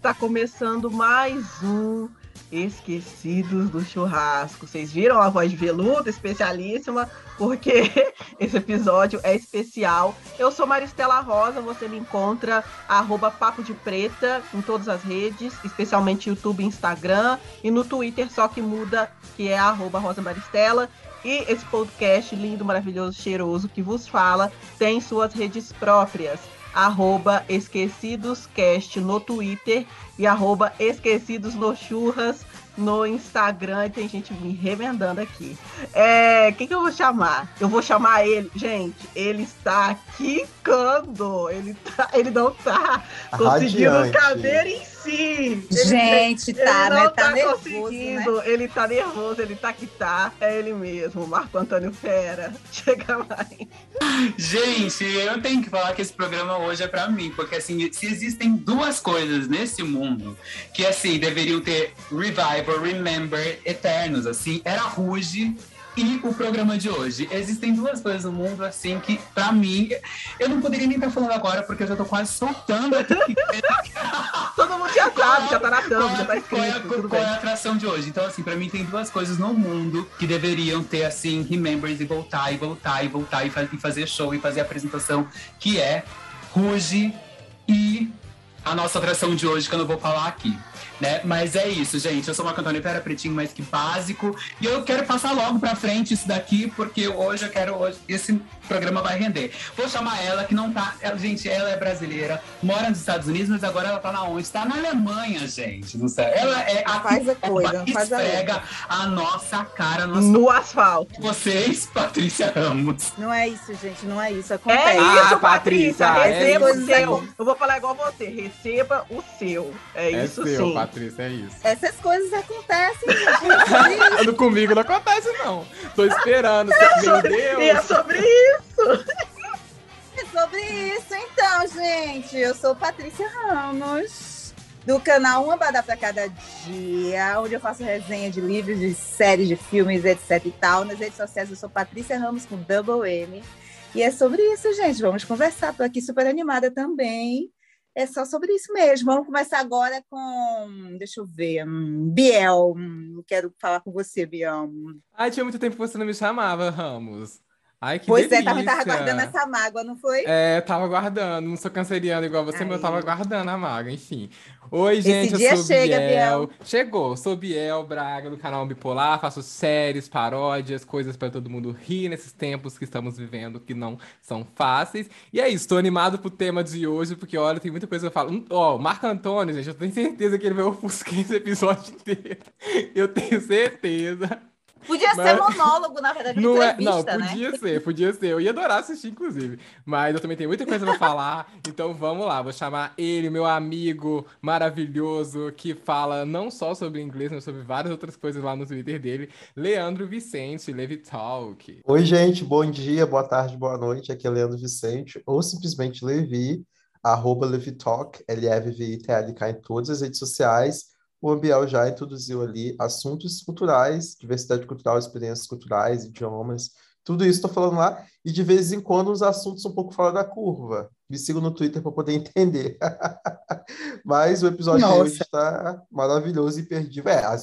Tá começando mais um Esquecidos do Churrasco. Vocês viram a voz de veludo especialíssima, porque esse episódio é especial. Eu sou Maristela Rosa, você me encontra arroba Papo de Preta em todas as redes, especialmente YouTube, Instagram e no Twitter, só que muda, que é arroba Rosa Maristela. E esse podcast lindo, maravilhoso, cheiroso que vos fala tem suas redes próprias arroba esquecidoscast no Twitter e arroba esquecidos no churras no Instagram. Tem gente me remendando aqui. É, quem que eu vou chamar? Eu vou chamar ele. Gente, ele está quicando. Ele, tá, ele não tá conseguindo Radiante. caber em si. Ele- Gente, ele tá, não né? tá, Tá nervoso, né? Ele tá nervoso, ele tá que tá. É ele mesmo, Marco Antônio Fera. Chega mais. Gente, eu tenho que falar que esse programa hoje é pra mim, porque assim, se existem duas coisas nesse mundo que assim deveriam ter revival, remember, eternos, assim, era Ruge e o programa de hoje. Existem duas coisas no mundo assim que pra mim eu não poderia nem estar falando agora porque eu já tô quase soltando aqui. Todo mundo já sabe, já tá na thumb, já tá qual é, escrito. qual é bem. a atração de hoje? Então, assim, pra mim tem duas coisas no mundo que deveriam ter, assim, remembers e voltar, e voltar, e voltar, e, e fazer show, e fazer apresentação, que é Ruge e a nossa atração de hoje, que eu não vou falar aqui. Né? Mas é isso, gente. Eu sou Marco Antônio Pera, pretinho mais que básico. E eu quero passar logo pra frente isso daqui, porque hoje eu quero. Hoje, esse programa vai render. Vou chamar ela, que não tá. Ela, gente, ela é brasileira, mora nos Estados Unidos, mas agora ela tá na onde? Tá na Alemanha, gente. Não sei. Ela é a Faz a que coisa, faz a esfrega a nossa cara nos No asfalto. vocês, Patrícia Ramos. Não é isso, gente, não é isso. É Acontece. isso, Ah, Patrícia. Patrícia, é receba o isso. seu. Eu vou falar igual você. Receba o seu. É, É isso seu, sim. Patrícia, é isso. Essas coisas acontecem, gente. Não, Comigo não acontece, não. Tô esperando. Meu E é sobre isso. É sobre isso, então, gente. Eu sou Patrícia Ramos, do canal Uma Badá pra Cada Dia, onde eu faço resenha de livros, de séries, de filmes, etc e tal. Nas redes sociais eu sou Patrícia Ramos com double M. E é sobre isso, gente. Vamos conversar. Tô aqui super animada também. É só sobre isso mesmo. Vamos começar agora com. Deixa eu ver. hum, Biel. Hum, Quero falar com você, Biel. Ai, tinha muito tempo que você não me chamava, Ramos. Ai, que pois delícia. é, tava, tava guardando essa mágoa, não foi? É, tava guardando. Não sou canceriano igual você, mas eu tava guardando a maga, enfim. Oi, gente, dia eu sou chega, Biel. Chegou, sou Biel Braga, do canal Bipolar. Faço séries, paródias, coisas pra todo mundo rir nesses tempos que estamos vivendo, que não são fáceis. E é isso, tô animado pro tema de hoje, porque olha, tem muita coisa que eu falo. Ó, Marco Antônio, gente, eu tenho certeza que ele vai ofuscar esse episódio inteiro. Eu tenho certeza. Podia Mas- ser monólogo, na verdade, Não é, entrevista, não, né? podia ser, podia ser. Eu ia adorar assistir, inclusive. Mas eu também tenho muita coisa pra falar. Então vamos lá, vou chamar ele, meu amigo maravilhoso, que fala não só sobre inglês, mas sobre várias outras coisas lá no Twitter dele, Leandro Vicente, Levi Talk. Oi, gente, bom dia, boa tarde, boa noite. Aqui é Leandro Vicente, ou simplesmente Levi, arroba LeviTalk, L-E-V-I-T-L-K em todas as redes sociais. O Ambiel já introduziu ali assuntos culturais, diversidade cultural, experiências culturais, idiomas, tudo isso estou falando lá. E de vez em quando os assuntos um pouco fora da curva. Me sigam no Twitter para poder entender. Mas o episódio de Nossa. hoje está maravilhoso e imperdível. É, a- a-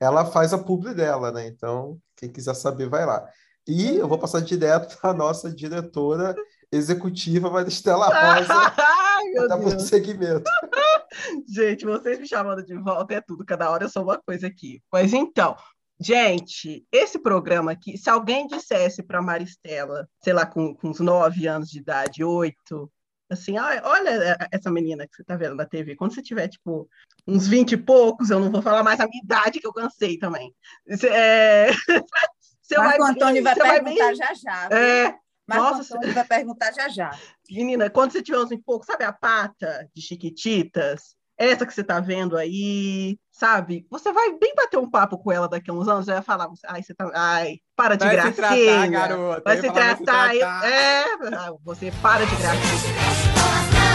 ela faz a publi dela, né? Então, quem quiser saber, vai lá. E eu vou passar direto para a nossa diretora executiva, Maristela Rosa, Ai, meu para dar Deus. prosseguimento. Gente, vocês me chamando de volta é tudo. Cada hora eu sou uma coisa aqui. Mas então, gente, esse programa aqui, se alguém dissesse para Maristela, sei lá, com, com uns nove anos de idade, oito, assim, "Ai, olha essa menina que você tá vendo na TV, quando você tiver, tipo, uns vinte e poucos, eu não vou falar mais a minha idade, que eu cansei também. Você, é... você Marco Antônio vai você vai perguntar bem- já já. viu? É, Marco nossa, Antônio vai perguntar já já. Menina, quando você tiver uns 20 e pouco, sabe a pata de Chiquititas? Essa que você tá vendo aí, sabe? Você vai bem bater um papo com ela daqui a uns anos, já vai falar, ai, você tá, ai, para de Vai se gracinha. tratar, garota. Vai se ia falar, tratar, eu- tratar. é, ah, você para de gracinha.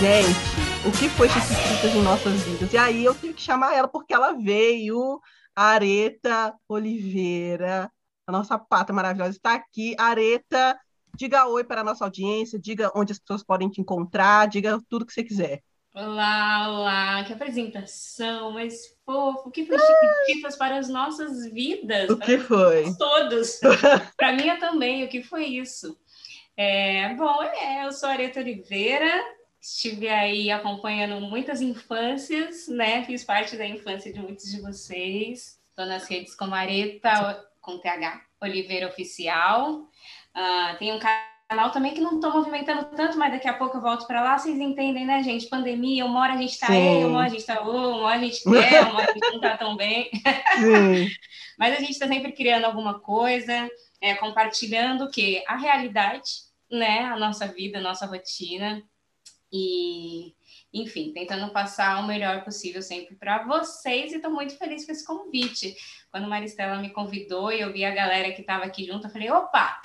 Gente, o que foi Chiquititas em nossas vidas? E aí eu tenho que chamar ela porque ela veio, Areta Oliveira, a nossa pata maravilhosa está aqui. Areta, diga oi para a nossa audiência, diga onde as pessoas podem te encontrar, diga tudo que você quiser. Olá, olá, que apresentação, mas fofo, que foi Chiquititas para as nossas vidas? O que foi? Todos. para mim também, o que foi isso? É, bom, é, eu sou Areta Oliveira, estive aí acompanhando muitas infâncias, né? Fiz parte da infância de muitos de vocês. Estou nas redes como Areta com TH Oliveira Oficial. Uh, tem um canal também que não estou movimentando tanto, mas daqui a pouco eu volto para lá. Vocês entendem, né, gente? Pandemia, uma hora a gente está aí, uma hora a gente está uma hora a gente quer, uma hora a gente não está tão bem. mas a gente está sempre criando alguma coisa, é, compartilhando o quê? A realidade, né? A nossa vida, a nossa rotina. E enfim, tentando passar o melhor possível sempre para vocês e estou muito feliz com esse convite. Quando Maristela me convidou e eu vi a galera que estava aqui junto, eu falei, opa,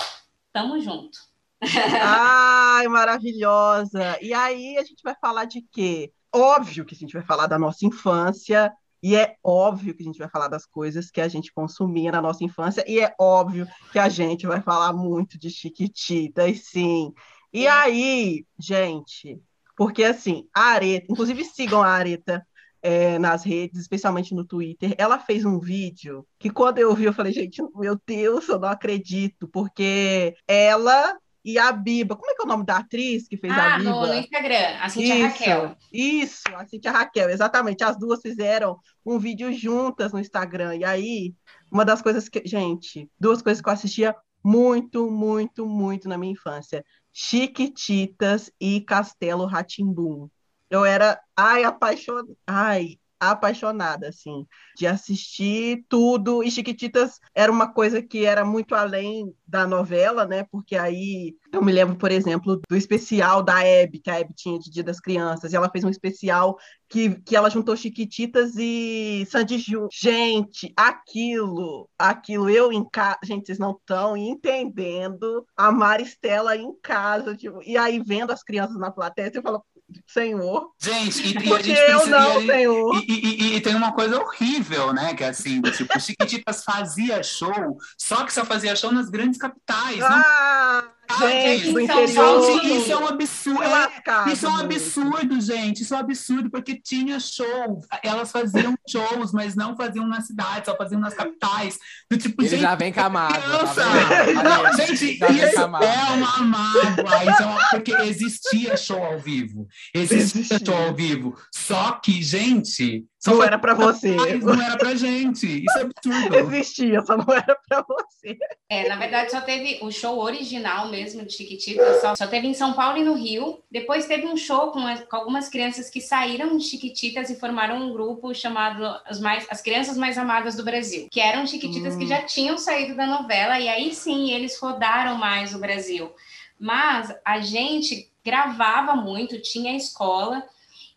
tamo junto. Ai, maravilhosa! E aí a gente vai falar de quê? Óbvio que a gente vai falar da nossa infância, e é óbvio que a gente vai falar das coisas que a gente consumia na nossa infância, e é óbvio que a gente vai falar muito de Chiquititas, sim. E aí, gente, porque assim, a Areta, inclusive sigam a Areta é, nas redes, especialmente no Twitter, ela fez um vídeo que quando eu vi, eu falei, gente, meu Deus, eu não acredito, porque ela e a Biba, como é que é o nome da atriz que fez ah, a Biba? No, no Instagram, a Cintia isso, Raquel. Isso, a Cintia Raquel, exatamente. As duas fizeram um vídeo juntas no Instagram. E aí, uma das coisas que, gente, duas coisas que eu assistia muito, muito, muito na minha infância. Chiquititas e Castelo Ratimbum. Eu era, ai, apaixonada, ai, apaixonada, assim, de assistir tudo. E Chiquititas era uma coisa que era muito além da novela, né? Porque aí eu me lembro, por exemplo, do especial da Hebe, que a Hebe tinha de Dia das Crianças, e ela fez um especial que, que ela juntou Chiquititas e Sandy Júnior. Gente, aquilo, aquilo, eu em casa, gente, vocês não estão entendendo a Maristela em casa, tipo, e aí vendo as crianças na plateia, você fala, Senhor. Gente, e, e a gente eu precisa, não, e, Senhor. E, e, tem uma coisa horrível, né? Que é assim, tipo, Chiquititas fazia show, só que só fazia show nas grandes capitais. Ah! Não Gente, do então, interior. Isso é um absurdo. É, isso é um absurdo, gente. Isso é um absurdo, porque tinha show. Elas faziam shows, mas não faziam na cidade, só faziam nas capitais. Do tipo, Ele gente, já vem camado. Tá não, gente, já isso é uma mágoa. Isso é uma... Porque existia show ao vivo. Existia, existia show ao vivo. Só que, gente. Só não era para você. Não era pra gente. Isso é absurdo. Existia, só não era para você. É, na verdade, só teve o show original mesmo de Chiquititas, só, só teve em São Paulo e no Rio. Depois teve um show com, com, algumas crianças que saíram de Chiquititas e formaram um grupo chamado As, mais, As Crianças Mais Amadas do Brasil, que eram Chiquititas hum. que já tinham saído da novela, e aí sim eles rodaram mais o Brasil. Mas a gente gravava muito, tinha escola,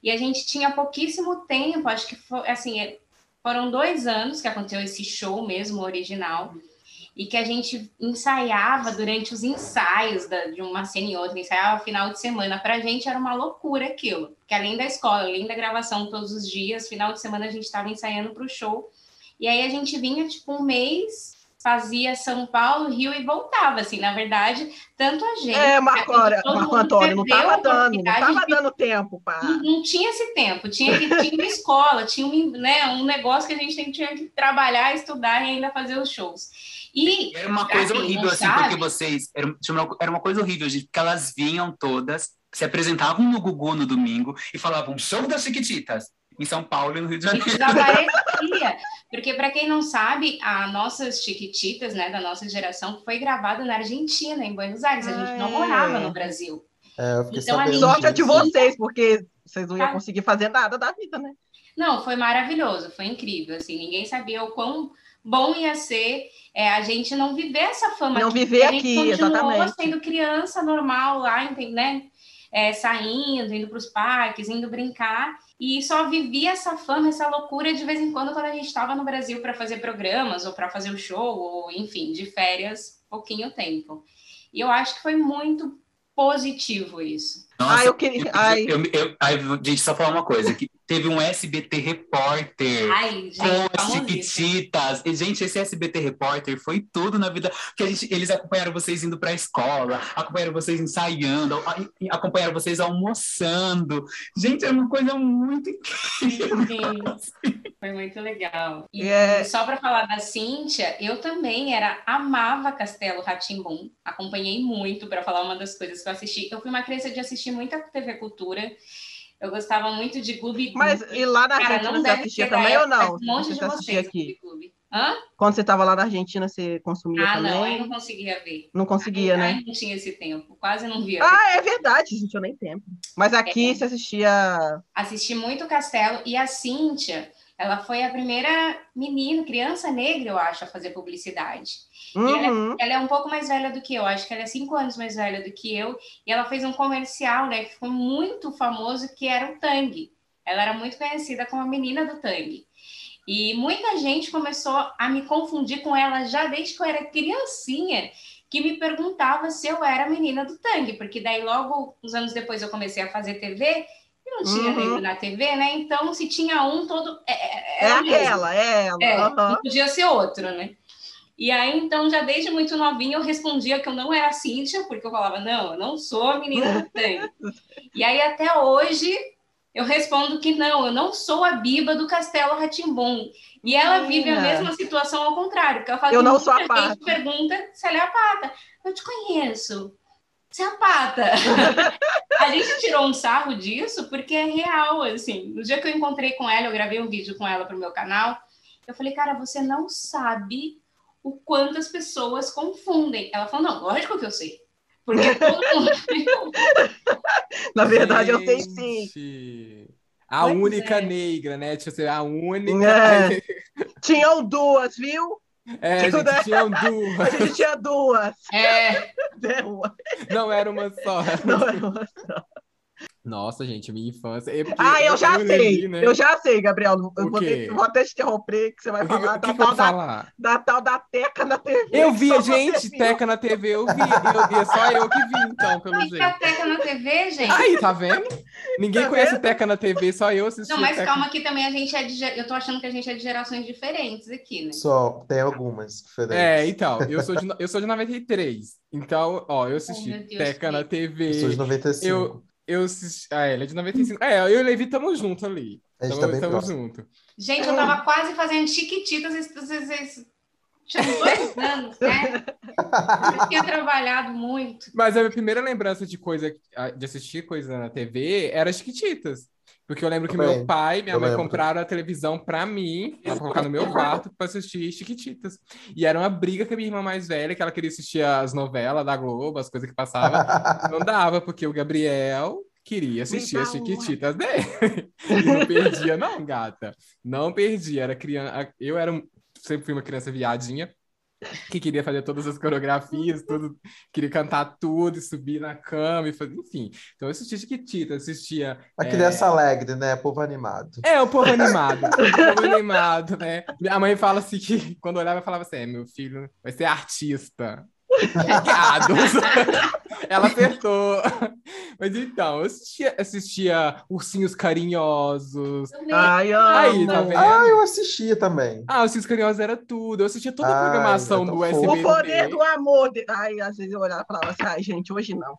e a gente tinha pouquíssimo tempo, acho que foi, assim, é, foram dois anos que aconteceu esse show mesmo, original, e que a gente ensaiava durante os ensaios da, de uma cena e outra, ensaiava final de semana. Para a gente era uma loucura aquilo, porque além da escola, além da gravação todos os dias, final de semana a gente estava ensaiando para o show. E aí a gente vinha tipo um mês fazia São Paulo, Rio e voltava, assim, na verdade, tanto a gente... É, Marco, a Marco Antônio, não estava dando, não estava dando tempo para... Não, não, tinha esse tempo, tinha que tinha uma escola, tinha um, né, um negócio que a gente tinha que trabalhar, estudar e ainda fazer os shows. E, era uma coisa horrível, assim, sabe? porque vocês... Era, era uma coisa horrível, gente, porque elas vinham todas, se apresentavam no Gugu no domingo e falavam, show das Chiquititas em São Paulo e no Rio de Janeiro. Desaparecia. Porque, para quem não sabe, a nossas Chiquititas, né, da nossa geração, foi gravada na Argentina, em Buenos Aires. A gente não morava no Brasil. É, eu fiquei então, a sorte é de vocês, porque vocês não iam conseguir fazer nada da vida, né? Não, foi maravilhoso, foi incrível. Assim, ninguém sabia o quão bom ia ser é, a gente não viver essa fama. Não aqui, viver a gente aqui, exatamente. sendo criança normal lá, né? É, saindo, indo para os parques, indo brincar e só vivia essa fama, essa loucura de vez em quando quando a gente estava no Brasil para fazer programas ou para fazer o show ou enfim, de férias, pouquinho tempo. E eu acho que foi muito positivo isso. Ah, eu queria- ai. Eu, eu, ai, deixa eu só falar uma coisa. Que teve um SBT repórter. Ai, gente, com as famosíssimo. Chiquititas. E, gente, esse SBT Repórter foi tudo na vida. Que a gente, eles acompanharam vocês indo pra escola, acompanharam vocês ensaiando, a- e acompanharam vocês almoçando. Gente, é uma coisa muito incrível. Sim, foi muito legal. E É. só para falar da Cíntia, eu também era amava Castelo Ratimbum. Acompanhei muito para falar uma das coisas que eu assisti. Eu fui uma criança de assistir muita TV Cultura. Eu gostava muito de Gloob Mas e lá na Cara, Argentina não você assistia também ou não? Um monte você de assistia vocês, aqui? Hã? Quando você estava lá na Argentina, você consumia Ah, também? não, aí não conseguia ver. Não conseguia, né? não tinha esse tempo, quase não via. Ah, é verdade, gente, eu nem tempo. Mas aqui É. você assistia. assisti muito Castelo e a Cíntia, ela foi a primeira menina, criança negra, eu acho, a fazer publicidade. Uhum. Ela é um pouco mais velha do que eu, acho que ela é cinco anos mais velha do que eu, e ela fez um comercial, né, que ficou muito famoso, que era o Tang. Ela era muito conhecida como a menina do Tang. E muita gente começou a me confundir com ela já desde que eu era criancinha, que me perguntava se eu era a menina do Tang, porque daí logo, uns anos depois, eu comecei a fazer TV, e não tinha Uhum. negro na TV, né? Então, se tinha um, todo... É, É aquela, é ela. É, aham. não podia ser outro, né? E aí, então, já desde muito novinha, eu respondia que eu não era a Cíntia, porque eu falava, não, eu não sou a menina do tangue. e aí, até hoje, eu respondo que não, eu não sou a Biba do Castelo Ratimbum. E ela vive a mesma situação ao contrário, porque ela fala Eu não sou a gente Pata. pergunta se ela é a pata. Eu te conheço. Você é a pata. a gente tirou um sarro disso porque é real, assim. No dia que eu encontrei com ela, eu gravei um vídeo com ela pro meu canal. Eu falei, cara, você não sabe o quanto as pessoas confundem. Ela falou, não, lógico que eu sei. Porque todo mundo. Na verdade, eu sei sim. A Pois única é. negra, né? Tinha ser a única. É. Tinham duas, viu? É, gente, Né? tinham A duas. gente tinha duas. é, Não era uma só. Não era uma só. Nossa, gente, minha infância. É Ah, eu já e o sei. Levi, né? Eu já sei, Gabriel. Eu O vou, ter- vou até te interromper, que você vai que, que, falar o que da, que eu tal da, falar? da tal da Teca na TV. Eu que você gente, viu. Teca na TV, eu vi. Eu, e é só eu que vi, então, pelo mas jeito. a Teca na TV, gente. Aí, tá vendo? Ninguém Tá conhece vendo? Teca na TV, só eu assisti. Não, mas Teca. calma que também a gente é de. Eu tô achando que a gente é de gerações diferentes aqui, né? Só tem algumas diferentes. É, então, eu sou, de, eu sou de 93. Então, ó, eu assisti meu Deus, Teca na que- TV. Eu sou de 95. Eu- Eu assisti. Ah, ela é de 95. É, eu e o Levi tamo junto ali. A gente Tamo, tá bem tamo junto. Gente, eu tava quase fazendo chiquititas esses, tinha dois anos, né? Eu tinha trabalhado muito. Mas a minha primeira lembrança de coisa, de assistir coisa na TV era Chiquititas. Porque eu lembro que Também. meu pai e minha Eu mãe lembro. compraram a televisão pra mim, pra colocar no meu quarto pra assistir Chiquititas. E era uma briga com a minha irmã mais velha, que ela queria assistir as novelas da Globo, as coisas que passavam. Não dava, porque o Gabriel queria assistir as. Chiquititas dele. E não perdia, não, gata. Não perdia. Era criança. Eu era um- sempre fui uma criança viadinha. Que queria fazer todas as coreografias, tudo, queria cantar tudo e subir na cama e fazer, enfim. Então eu assistia Chiquititas, assistia. A é, criança alegre, né? Povo animado. é, o povo animado. O povo animado, né? Minha mãe fala assim que quando olhava, falava assim: é, meu filho vai ser artista. Errados. Ela acertou. Mas então, eu assistia, assistia Ursinhos Carinhosos. Também. Ai, amo. Aí, tá vendo? Ah, eu assistia também. Ah, Ursinhos Carinhosos era tudo. Eu assistia toda a Ai, programação tão do. SBT. O poder do amor. de- Ai, às vezes eu olhava e falava assim, ai, gente, hoje não.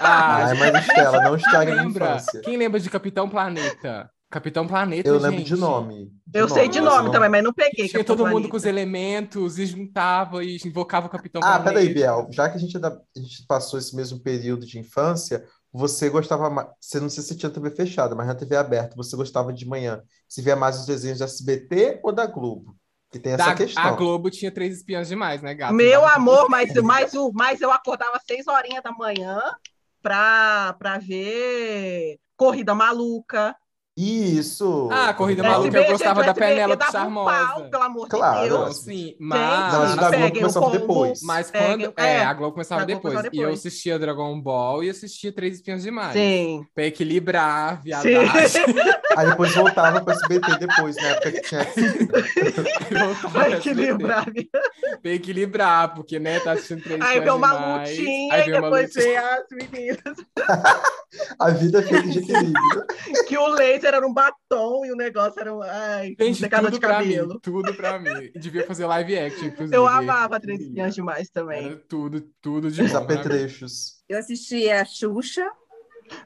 Ah, Ai, mas Estela, não estraga minha lembra? infância. Quem lembra de Capitão Planeta? Capitão Planeta, Eu lembro gente. de nome. Eu sei de nome também, mas não peguei. Tinha Capitão todo mundo Planeta. com os elementos e juntava e invocava o Capitão Ah, Planeta. peraí, Biel. Já que a gente, ainda- a gente passou esse mesmo período de infância, você gostava mais. Você não sei se tinha TV fechada, mas na TV aberta, você gostava de manhã. Se via mais os desenhos da SBT ou da Globo? Que tem essa Da- questão. A Globo tinha três espiãs demais, né, gato? Meu Dava- amor, mas, mas, o, mas eu acordava seis horinhas da manhã pra, pra ver Corrida Maluca. Isso! Ah, a corrida Legal. maluca, eu gostava da Penélope dava um Charmosa. pau, pelo amor Claro. de Não, Deus. sim, Não, mas mas... o da Globo começava combo. depois. Mas quando. É, é, a Globo começava a depois. começava E eu depois. assistia Dragon Ball e assistia Três Espinhos Demais. Sim. Pra equilibrar a viadagem. Aí depois voltava pro SBT depois, na época que tinha. Pro equilibrar. Pra equilibrar, porque, né, tá assistindo Três Aí Espinhos uma Demais. lutinha Aí e vem uma depois lutinha. vem as meninas. A vida é feita de equilíbrio. Que o laser era um batom e o negócio era um. Ai, Gente, secador tudo de pra cabelo. mim. Tudo pra mim. Devia fazer live action, inclusive. Eu amava Três Espiãs Demais também. Era tudo, tudo de Os mim. apetrechos. Eu assistia a Xuxa.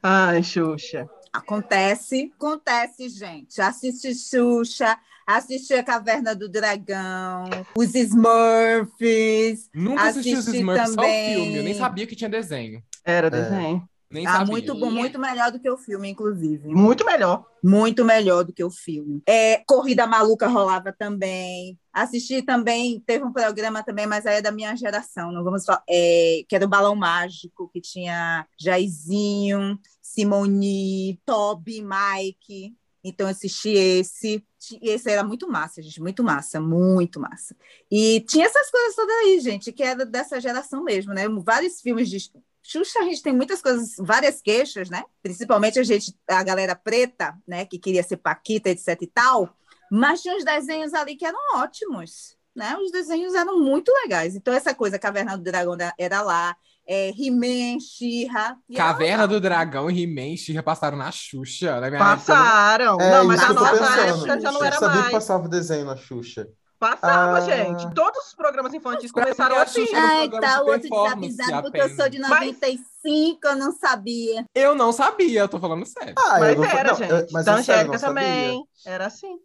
Ai, Xuxa. Acontece, acontece, gente. Assiste Xuxa, assiste a Caverna do Dragão, os Smurfs. Nunca assisti os Assisti Smurfs, só o também. filme. Eu nem sabia que tinha desenho. Era desenho. Nem Ah, sabia. muito bom, muito melhor do que o filme, inclusive. Muito melhor. Muito melhor do que o filme. É, Corrida Maluca rolava também. Assisti também, teve um programa também, mas aí é da minha geração, não vamos falar, é, que era o Balão Mágico, que tinha Jairzinho, Simoni, Toby, Mike. Então assisti esse. E Esse era muito massa, gente, muito massa, muito massa. E tinha essas coisas todas aí, gente, que era dessa geração mesmo, né? Vários filmes de Xuxa, a gente tem muitas coisas, várias queixas, né? Principalmente a gente, a galera preta, né, que queria ser Paquita, etc e tal. Mas tinha uns desenhos ali que eram ótimos, né? Os desenhos eram muito legais. Então essa coisa, Caverna do Dragão era- lá, é, He-Man, She-Ra. era Caverna do Dragão e He-Man e She-Ra passaram na Xuxa. Na minha época, Passaram. É, não, mas a que eu tô nossa pensando. época já não Eu era sabia que mais. passava o desenho na Xuxa. Passava, Ah. gente. Todos os programas infantis começaram a assim. Um Ai, tá, o outro desavisado, porque eu sou de Mas- 95, eu não sabia. Eu não sabia, eu tô falando sério. Ah, Mas eu era, não, gente. eu- mas da é sério, eu Angélica não sabia. também. Era assim.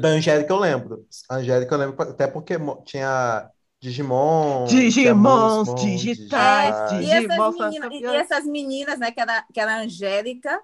Da Angélica eu lembro. A Angélica eu lembro até porque tinha Digimon. Digimons Moonsmon, digitais, É, Digimon e, essas meninas, e essas meninas, né, que era, que era a Angélica,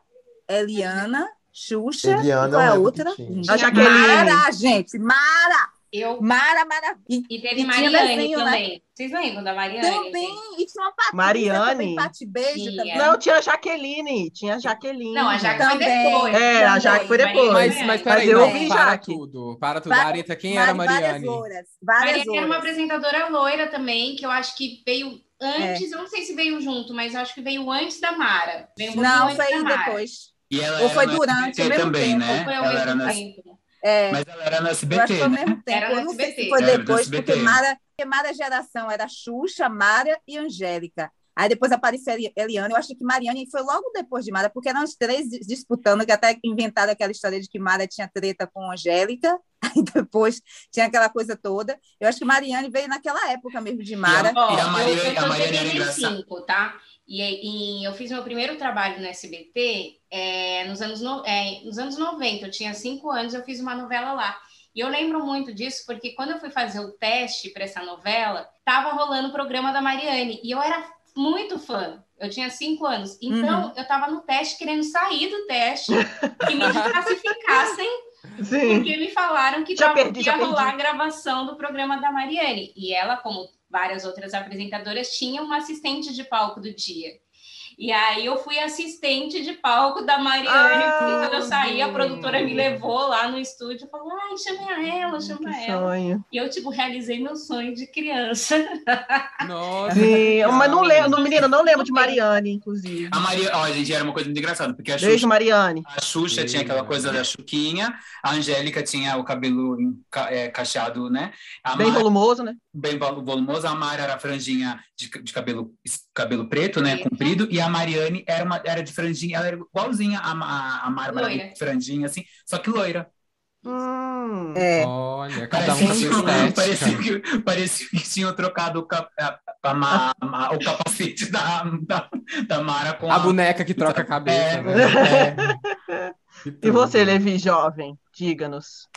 Eliana, Xuxa, Eliana, qual é a outra? A Jaqueline. Mara, gente, Mara, Eu. Mara, Mara. E teve E Mariane desenho, né? também. Vocês lembram da Mariane? também, e tinha uma Patrícia Mariane? também, Pati Beijo também. Não, tinha a Jaqueline. Tinha a Jaqueline. Não, a Jaque foi depois. É, a Jaque foi depois. Mas, mas peraí, eu não, ouvi para Jaque. tudo. Para tudo. Várias- Areta, quem era Várias Mariane? louras, várias Mariane era uma apresentadora loira também, que eu acho que veio antes, eu não sei se veio junto, mas eu acho que veio antes da Mara. Veio um Não, antes foi da Mara. depois. E ela Ou era foi no durante, SBT ao mesmo também, tempo, né? Foi ao Ela era mesmo tempo. É, Mas ela era no eu acho SBT, que foi ao né? mesmo tempo. Era eu não sei SBT. se foi Era depois, SBT. porque Mara, porque Mara geração era Xuxa, Mara e Angélica. Aí depois apareceu Eli- Eliane. Eu acho que Mariane foi logo depois de Mara, porque eram os três dis- disputando, que até inventaram aquela história de que Mara tinha treta com Angélica. Aí depois tinha aquela coisa toda. Eu acho que Mariane veio naquela época mesmo de Mara. E a eu- Mariane- eu, a sou Mariane era 75, tá? E, e eu fiz meu primeiro trabalho no SBT é, nos, anos no- é, nos anos 90. Eu tinha cinco anos, eu fiz uma novela lá. E eu lembro muito disso, porque quando eu fui fazer o teste para essa novela, tava rolando o programa da Mariane. E eu era muito fã. Eu tinha cinco anos. Então, eu tava no teste, querendo sair do teste e me desclassificassem Sim. porque me falaram que Já perdi, ia já rolar perdi. a gravação do programa da Mariane. E ela, como várias outras apresentadoras, tinha uma assistente de palco do dia. E aí eu fui assistente de palco da Mariane. Ah, e quando eu saí, a produtora me levou lá no estúdio e falou: ai, chama ela, chama Que ela. sonho. E eu, tipo, realizei meu sonho de criança. Nossa. Sim, mas não lembro, Não, menina, não lembro de. Mariane, inclusive. A Maria, ó, gente, era uma coisa muito engraçada, porque a Beijo, Xuxa, Mariane. a Xuxa tinha aquela coisa da Chuquinha, a Angélica tinha o cabelo é, cacheado, né? A Bem Mara- volumoso, né? bem vol- volumoso, a Mara era franjinha de, de cabelo, cabelo preto, né? Comprido, e a Mariane era, uma, era de franjinha, ela era igualzinha a, a, a era de franjinha, assim, só que loira. Hum. É. Olha, cada um Parecia, sua que, parecia, que, parecia que tinham trocado o, cap, a- a a- o capacete da, da, da Mara com A boneca que troca a cabeça, É, né? é. E você, Levi, jovem? Diga-nos.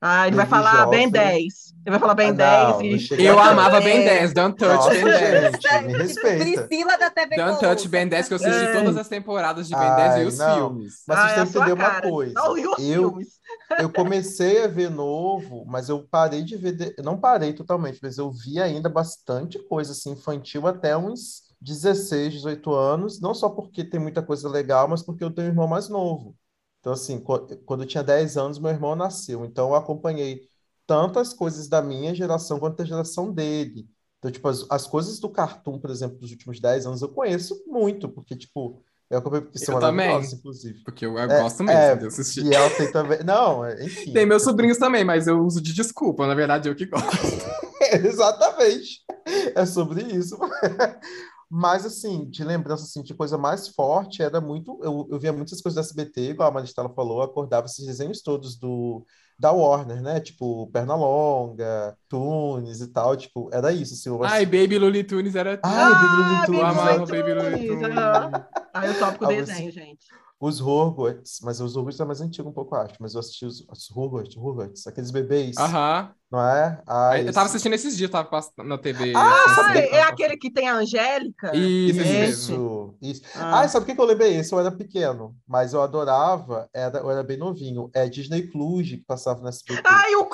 Ah, ele vai Levi falar bem jovem. 10. Ele vai falar bem Ah, 10 não, e... Eu amava Ben É. 10, Don't Touch Nossa, Ben 10. gente, me respeita. Priscila da TV Don't. Touch Ben 10, que eu assisti É. todas as temporadas de Ben Ai, 10 e os não. filmes. Mas vocês têm a que sua entender uma cara. coisa. Não, e os Eu, filmes? eu comecei a ver novo, mas eu parei de ver. de- Não parei totalmente, mas eu vi ainda bastante coisa assim, infantil até uns 16, 18 anos. Não só porque tem muita coisa legal, mas porque eu tenho um irmão mais novo. Então, assim, qu- quando eu tinha 10 anos, meu irmão nasceu. Então, eu acompanhei tantas coisas da minha geração quanto da geração dele. Então, tipo, as, as coisas do Cartoon, por exemplo, dos últimos 10 anos, eu conheço muito, porque, tipo, eu acompanhei porque são Eu também. maravilhosos, inclusive. Porque eu, eu É, gosto mesmo é, de assistir. Biel tem também. Não, é, enfim. Tem meus sobrinhos também, mas eu uso de desculpa. Na verdade, eu que gosto. Exatamente. É sobre isso. Mas, assim, de lembrança, assim, de coisa mais forte, era muito... Eu, eu via muitas coisas da SBT, igual a Maristela falou, eu acordava esses desenhos todos do, da Warner, né? Tipo, Pernalonga, Tunes e tal, tipo, era isso, assim. Eu Ai, Baby Looney Tunes era tudo. Ai, Baby Looney Eu Tunes, amava né? Baby Looney Tunes. Aí eu topo com o Ah, desenho, gente. Os Rugrats, mas os Rugrats é mais antigo um pouco, eu acho, mas eu assisti os, os Rugrats, Rugrats, aqueles bebês, Aham. não é? Ah, Eu tava esse- assistindo esses dias, tava passando na TV. Ah, assim, é aquele que tem a Angélica? Isso. Isso, isso. Ah. Ah, sabe por que que eu lembrei esse? Eu era pequeno, mas eu adorava, era, eu era bem novinho. É Disney Cruise que passava no SBT. Ai, o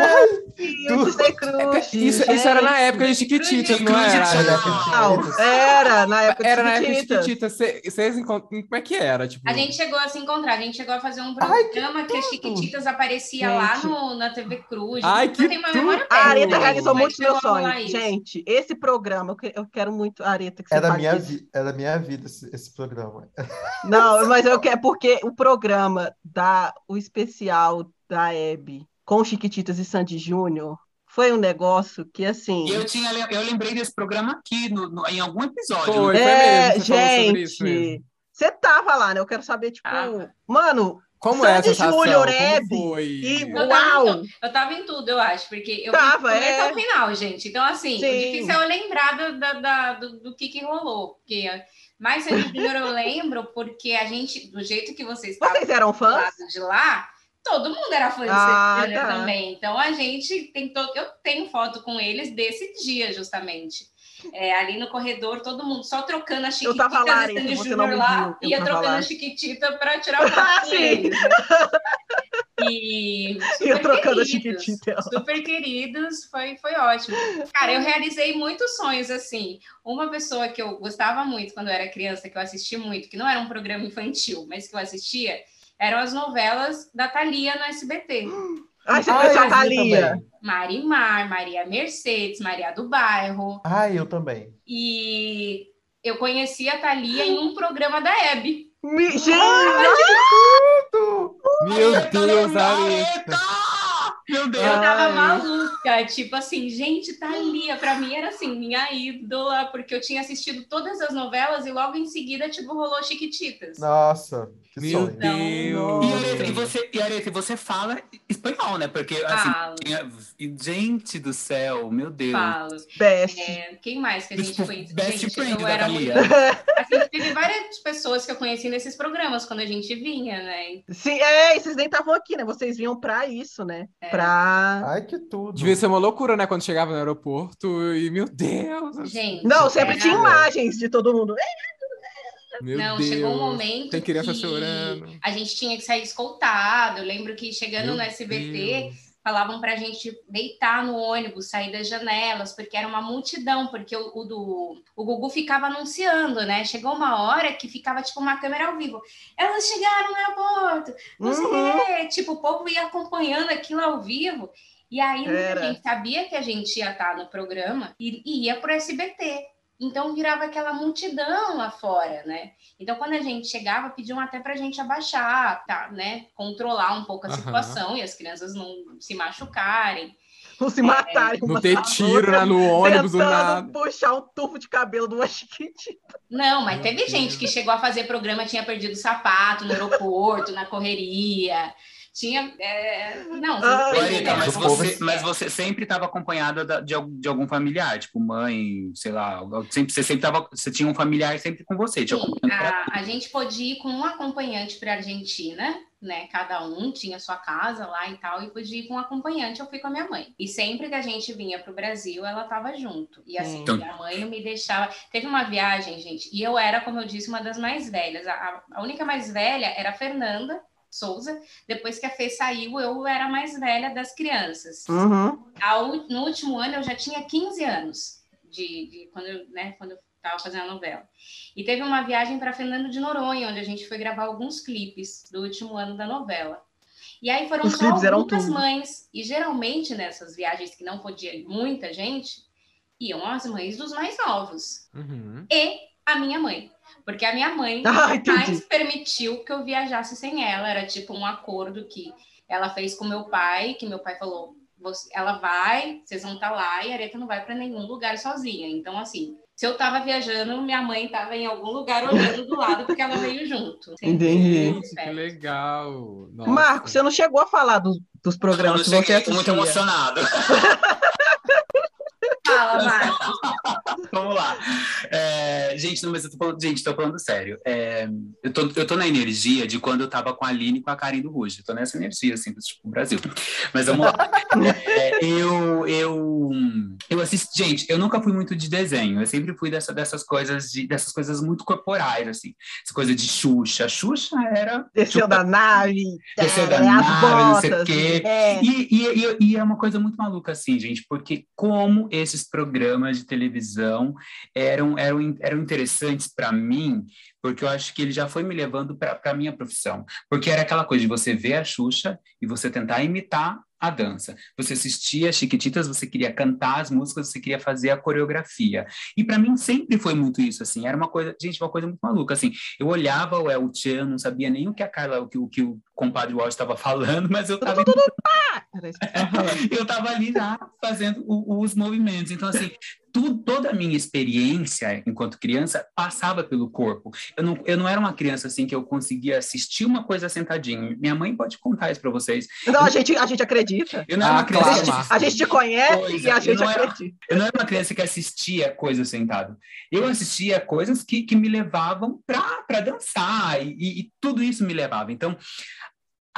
Ai, o Disney É, Cruise, Isso, isso era na época de Chiquititas, não era? Era na época de Era na época de Chiquititas. Vocês Como é que era? Tipo, A gente chegou a se encontrar, a gente chegou a fazer um Ai, que programa que, a tudo! Chiquititas aparecia Gente. lá no, na TV Cruz. Ai, que tenho uma tudo! memória A Areta realizou muitos meus sonhos. Gente, esse programa, eu, que- eu quero muito a Areta que você Era faz minha, vi, era minha vida esse, esse programa. Não, mas eu quero porque o programa da o especial da Hebe com Chiquititas e Sandy Júnior foi um negócio que assim. Eu, tinha, eu lembrei desse programa aqui no, no- em algum episódio. Foi, foi É, mesmo, você falou sobre isso gente, mesmo. você tava lá, né? Eu quero saber, tipo, Tava. mano, Como é Sandy sensação? Júnior, Como Hebe, foi? e Eu tava, uau! em tu- eu tava em tudo, eu acho, porque eu Tava, começo é. ao final, gente. Então, assim, Sim. o difícil é eu lembrar do, da- da- do, do que, que rolou. Porque mais Sandy Júnior eu lembro, porque a gente, do jeito que vocês Vocês eram fãs? de lá, todo mundo era fã de Ah, tá. também. Então a gente tentou. Eu tenho foto com eles desse dia, justamente. É, ali no corredor, todo mundo só trocando a Eu chiquitita tava lá, Areta, Sandy Júnior lá, ia trocando lá. a chiquitita para tirar foto Ah, né? E super trocando a Chiquitita. Super queridos, foi, foi ótimo. Cara, eu realizei muitos sonhos assim. Uma pessoa que eu gostava muito quando eu era criança, que eu assisti muito, que não era um programa infantil, mas que eu assistia, eram as novelas da Thalia no SBT. Ai, você Ah, conheceu a Thalia? Marimar, Maria Mercedes, Maria do Bairro. Ah, eu também. E eu conheci a Thalia em um programa da Hebe. Me- Gente, Meu Deus, Areta! Meu Deus! Eu tava Ai. maluca, tipo assim, gente, Thalia, pra mim era assim, minha ídola, porque eu tinha assistido todas as novelas e logo em seguida, tipo, rolou Chiquititas. Nossa, que Meu sonho. Deus! E Areta, e você, e Areta, e você fala espanhol, né? Porque, assim, tinha- gente do céu, meu Deus. falo. best. É, quem mais que a gente conhece? best Gente, friend eu da era muito... Assim, teve várias pessoas que eu conheci nesses programas quando a gente vinha, né? Sim, é, e vocês nem estavam aqui, né? Vocês vinham pra isso, né? É. Pra. Ai, que tudo. Devia ser uma loucura, né? Quando chegava no aeroporto e, meu Deus! Gente, Não, sempre era- tinha imagens de todo mundo. Meu Não, Deus! chegou um momento Tem criança que chorando. a gente tinha que sair escoltado. Eu lembro que chegando Meu no SBT, Deus. Falavam pra gente deitar no ônibus, sair das janelas, porque era uma multidão, porque o, o do o Gugu ficava anunciando, né? Chegou uma hora que ficava tipo uma câmera ao vivo. Elas chegaram no aeroporto, não sei o Uhum. quê. Tipo, o povo ia acompanhando aquilo ao vivo. E aí Era. gente sabia que a gente ia estar no programa e, e ia pro SBT. Então virava aquela multidão lá fora, né? Então quando a gente chegava, pediam até pra gente abaixar, tá, né? Controlar um pouco a situação e as crianças não se machucarem. Não se matarem. Não uma ter tiro outra, né, no ônibus do tentando nada. puxar um tufo de cabelo de uma chiquitita. Não, mas Meu teve Deus. gente que chegou a fazer programa, tinha perdido sapato no aeroporto, na correria. Tinha. é, Não, entendem, Areta, mas O povo você, mas você sempre estava acompanhada da- de, de algum familiar, tipo mãe, sei lá, sempre, você sempre tava, você tinha um familiar sempre com você, te Sim, a, a gente podia ir com um acompanhante para a Argentina, né? Cada um tinha sua casa lá e tal, e podia ir com um acompanhante. Eu fui com a minha mãe. E sempre que a gente vinha para o Brasil, ela estava junto. E assim, Então- minha mãe não me deixava. Teve uma viagem, gente, e eu era, como eu disse, uma das mais velhas. A, a- a única mais velha era a Fernanda. Souza, depois que a Fê saiu, eu era a mais velha das crianças. Uhum. A u- no último ano eu já tinha 15 anos de, de quando, eu, né, quando eu estava fazendo a novela. E teve uma viagem para Fernando de Noronha, onde a gente foi gravar alguns clipes do último ano da novela. E aí foram Os só algumas mães. E geralmente nessas viagens que não podia ir muita gente, iam as mães dos mais novos. Uhum. E a minha mãe. Porque a minha mãe Ah, jamais permitiu que eu viajasse sem ela. Era tipo um acordo que ela fez com meu pai, que meu pai falou: "Você- ela vai, vocês vão estar lá e a Areta não vai para nenhum lugar sozinha. Então, assim, se eu tava viajando, minha mãe tava em algum lugar olhando do lado, porque ela veio junto. Entendi. Que legal. Nossa. Marcos, você não chegou a falar dos, dos Eu programas não que você assistia. muito emocionado. Fala, Marcos. Vamos lá. É, gente, não, mas eu tô falando, gente, tô falando sério. É, eu, tô, eu tô na energia de quando eu tava com a Aline e com a Karen do Ruge. Eu tô nessa energia, assim, do tipo, Brasil. Mas vamos lá. É, eu, eu, eu assisti, gente, eu nunca fui muito de desenho. Eu sempre fui dessa, dessas coisas de, dessas coisas muito corporais, assim. Essa coisa de Xuxa. Xuxa era. Desceu da nave, Desceu é, da nave, não sei o botas. quê. é. E, e, e, e é uma coisa muito maluca, assim, gente, porque como esses programas de televisão eram, eram, eram interessantes para mim, porque eu acho que ele já foi me levando para a minha profissão. Porque era aquela coisa de você ver a Xuxa e você tentar imitar a dança. Você assistia Chiquititas, você queria cantar as músicas, você queria fazer a coreografia. E para mim sempre foi muito isso, assim, era uma coisa, gente, uma coisa muito maluca, assim. Eu olhava o El Chan, não sabia nem o que a Carla, o que o, que o compadre Walsh estava falando, mas eu tava eu estava ali já fazendo o- os movimentos. Então, assim, tu- toda a minha experiência enquanto criança passava pelo corpo. Eu não, eu não era uma criança assim que eu conseguia assistir uma coisa sentadinho. Minha mãe pode contar isso para vocês. Não, a gente, a gente acredita. Eu não era Ah, uma criança. claro, a, gente, a gente te conhece Coisa, e a eu gente não era- acredita. Eu não era uma criança que assistia coisas sentado. Eu assistia coisas que, que me levavam para dançar e, e- e tudo isso me levava. Então,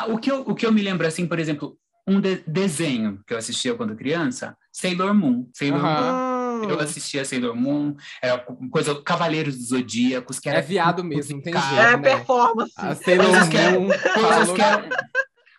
o que, eu, o que eu me lembro, assim, por exemplo, um de- desenho que eu assistia quando criança, Sailor Moon. Sailor Moon. Aham. Hum, Eu assistia Sailor Moon, era coisa Cavaleiros dos Zodíacos, que era É viado mesmo, não tem jeito. é né? performance. A Sailor Moon coisas que eram,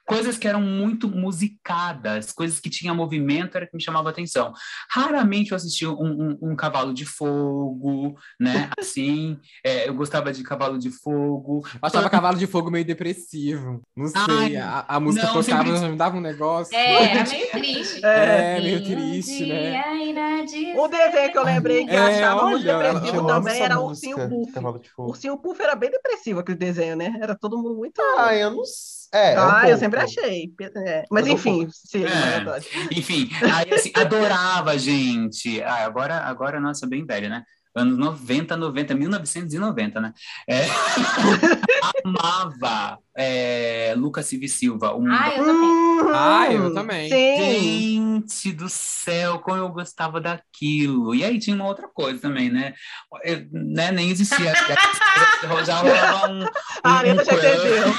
coisas que eram muito musicadas, coisas que tinham movimento era que me chamava a atenção. Raramente eu assistia um, um- um cavalo de fogo, né? Assim, é, eu gostava de cavalo de fogo. Eu achava Cavalo de Fogo meio depressivo. Não sei, Ai, a, a música não, tocava, sempre- me dava um negócio. É, era meio triste. É, E meio um triste, né? irá dizer- O desenho que eu lembrei que eu É, achava muito olha, depressivo também era música, Ursinho Puff. Ursinho Puff era bem depressivo aquele desenho, né? Era todo mundo muito. Ah, eu não sei. É, é um ah, eu sempre achei. É, Mas enfim, sim, É. Enfim, aí assim, adorava, gente. Ah, agora, agora, nossa, bem velha, né? Anos 90, 90, 1990, né? É. Amava é, Lucas Silva e Silva. Um Ah, eu também. Hum, Ah, eu também. Sim. Gente do céu, como eu gostava daquilo. E aí tinha uma outra coisa também, né? Eu, né nem existia. já rolava um, um, A Areta já entendeu.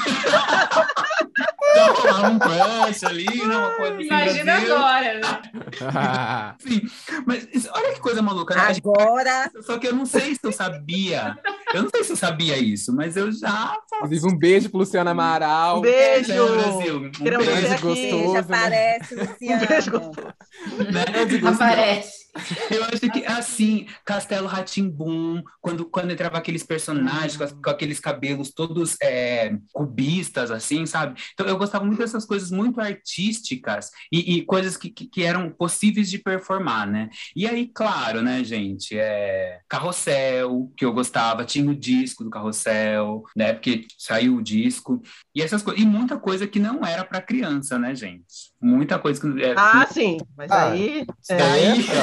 Já rolava um crush ali, né? Uma coisa assim. Imagina Brasil. agora, né? Sim, mas olha que coisa maluca, né? Agora, Só que eu não sei se eu sabia. Eu não sei se eu sabia isso, mas eu já. Inclusive, um beijo pro Luciano Amaral. Um beijo. É, Brasil. Um Queremos beijo, beijo aqui. gostoso. beijo, aparece, Um beijo Luciano. gostoso. né? Aparece. Eu acho que assim, Castelo Ratimbum, quando, quando entrava aqueles personagens com, as- com aqueles cabelos todos é, cubistas, assim, sabe? Então eu gostava muito dessas coisas muito artísticas e, e coisas que, que, que eram possíveis de performar, né? E aí, claro, né, gente? É, Carrossel, que eu gostava, tinha o disco do Carrossel, né? Porque saiu o disco. E essas coisas. E muita coisa que não era para criança, né, gente? Muita coisa que. É, Ah, sim. Mas Ah, aí. Você Daí- entra?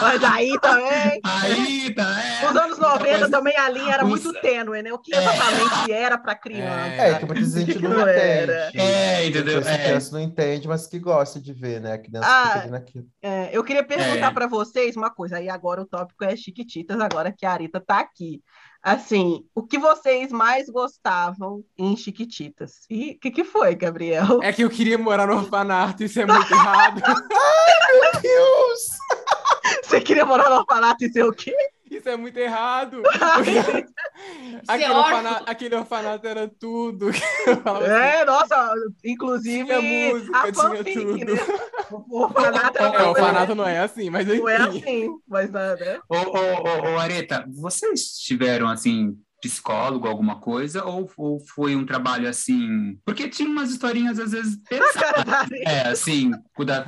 Mas aí também. Aí, tá, é. Nos anos Muita 90 coisa- também a linha era Os- muito tênue, né? O que exatamente era para criança? É. É, que muita gente não Não era. entende. É, entendeu? Que É. a criança não entende, mas que gosta de ver, né? A criança Ah, fica ali naquilo. É, eu queria perguntar É. para vocês uma coisa. Aí agora o tópico é Chiquititas, agora que a Arita tá aqui. Assim, o que vocês mais gostavam em Chiquititas? E o que, que foi, Gabriel? É que eu queria morar no orfanato, isso é muito errado. Deus! Você queria morar no orfanato e ser o quê? Isso é muito errado. Aquele, orfanato, aquele orfanato era tudo. Falava assim, É, nossa, inclusive Tinha música, a tinha fanfic, tudo. né? O orfanato é É, orfanato não é assim, mas Não é enfim. assim, mas né? Ô, ô, ô, ô, Areta, vocês tiveram, assim, psicólogo, alguma coisa? Ou, ou foi um trabalho, assim... Porque tinha umas historinhas, às vezes, A pesadas, é, assim,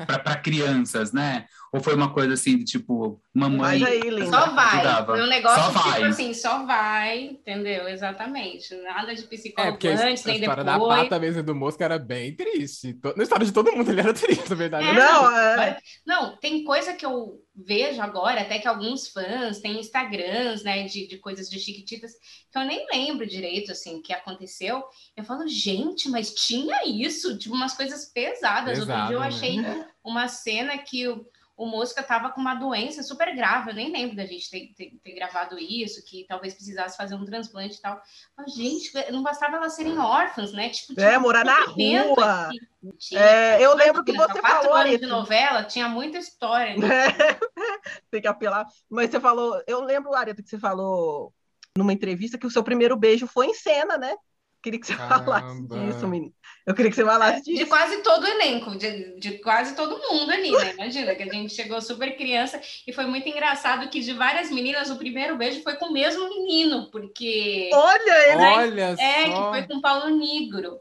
para crianças, né? Ou foi uma coisa, assim, de tipo, mamãe... Mas aí, linda. Só vai. Ajudava. Foi um negócio Só tipo vai. assim, só vai, entendeu? Exatamente. Nada de É, psicólogo a, antes, a nem história depois. da pata mesmo do Mosca era bem triste. To- Na história de todo mundo ele era triste, na verdade. É. Não, é, Não, tem coisa que eu vejo agora, até que alguns fãs têm Instagrams, né, de, de coisas de Chiquititas, que eu nem lembro direito, assim, o que aconteceu. Eu falo, gente, mas tinha isso, tipo, umas coisas pesadas. Outro dia eu Pesado, né? achei uma cena que o, o Mosca tava com uma doença super grave, eu nem lembro da gente ter, ter, ter gravado isso, que talvez precisasse fazer um transplante e tal. Mas, gente, não bastava elas serem órfãs, né? Tipo, É, morar na rua. aqui. Tinha- é, eu lembro que você quatro falou, anos de Areta. novela, tinha muita história. Tem que apelar. Mas você falou, eu lembro, Areta, que você falou numa entrevista que o seu primeiro beijo foi em cena, né? Queria que você falasse Caramba. disso, menino. Eu queria que você falasse De disso. quase todo o elenco, de, de quase todo mundo ali, né? Imagina que a gente chegou super criança e foi muito engraçado que de várias meninas o primeiro beijo foi com o mesmo menino, porque Olha ele! Olha é que só. foi com o Paulo Negro.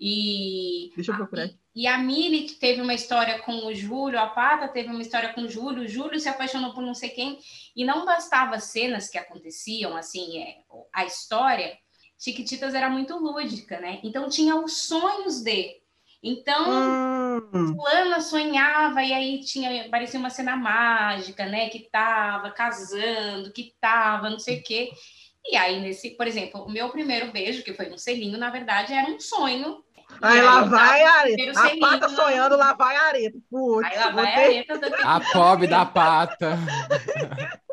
E Deixa eu procurar. aqui. E a Mili que teve uma história com o Júlio, a Pata teve uma história com o Júlio, o Júlio se apaixonou por não sei quem, e não bastava as cenas que aconteciam, assim, é, a história, Chiquititas era muito lúdica, né? Então tinha os sonhos de. Então, Hum, fulana sonhava e aí tinha parecia uma cena mágica, né? Que tava casando, que tava, não sei o quê. E aí, nesse, por exemplo, o meu primeiro beijo, que foi um selinho, na verdade, era um sonho. E aí lá vai a areta. A pata né? sonhando, lá vai a areta. Putz, Aí lá vai a botei- areta dando A pobre da pata.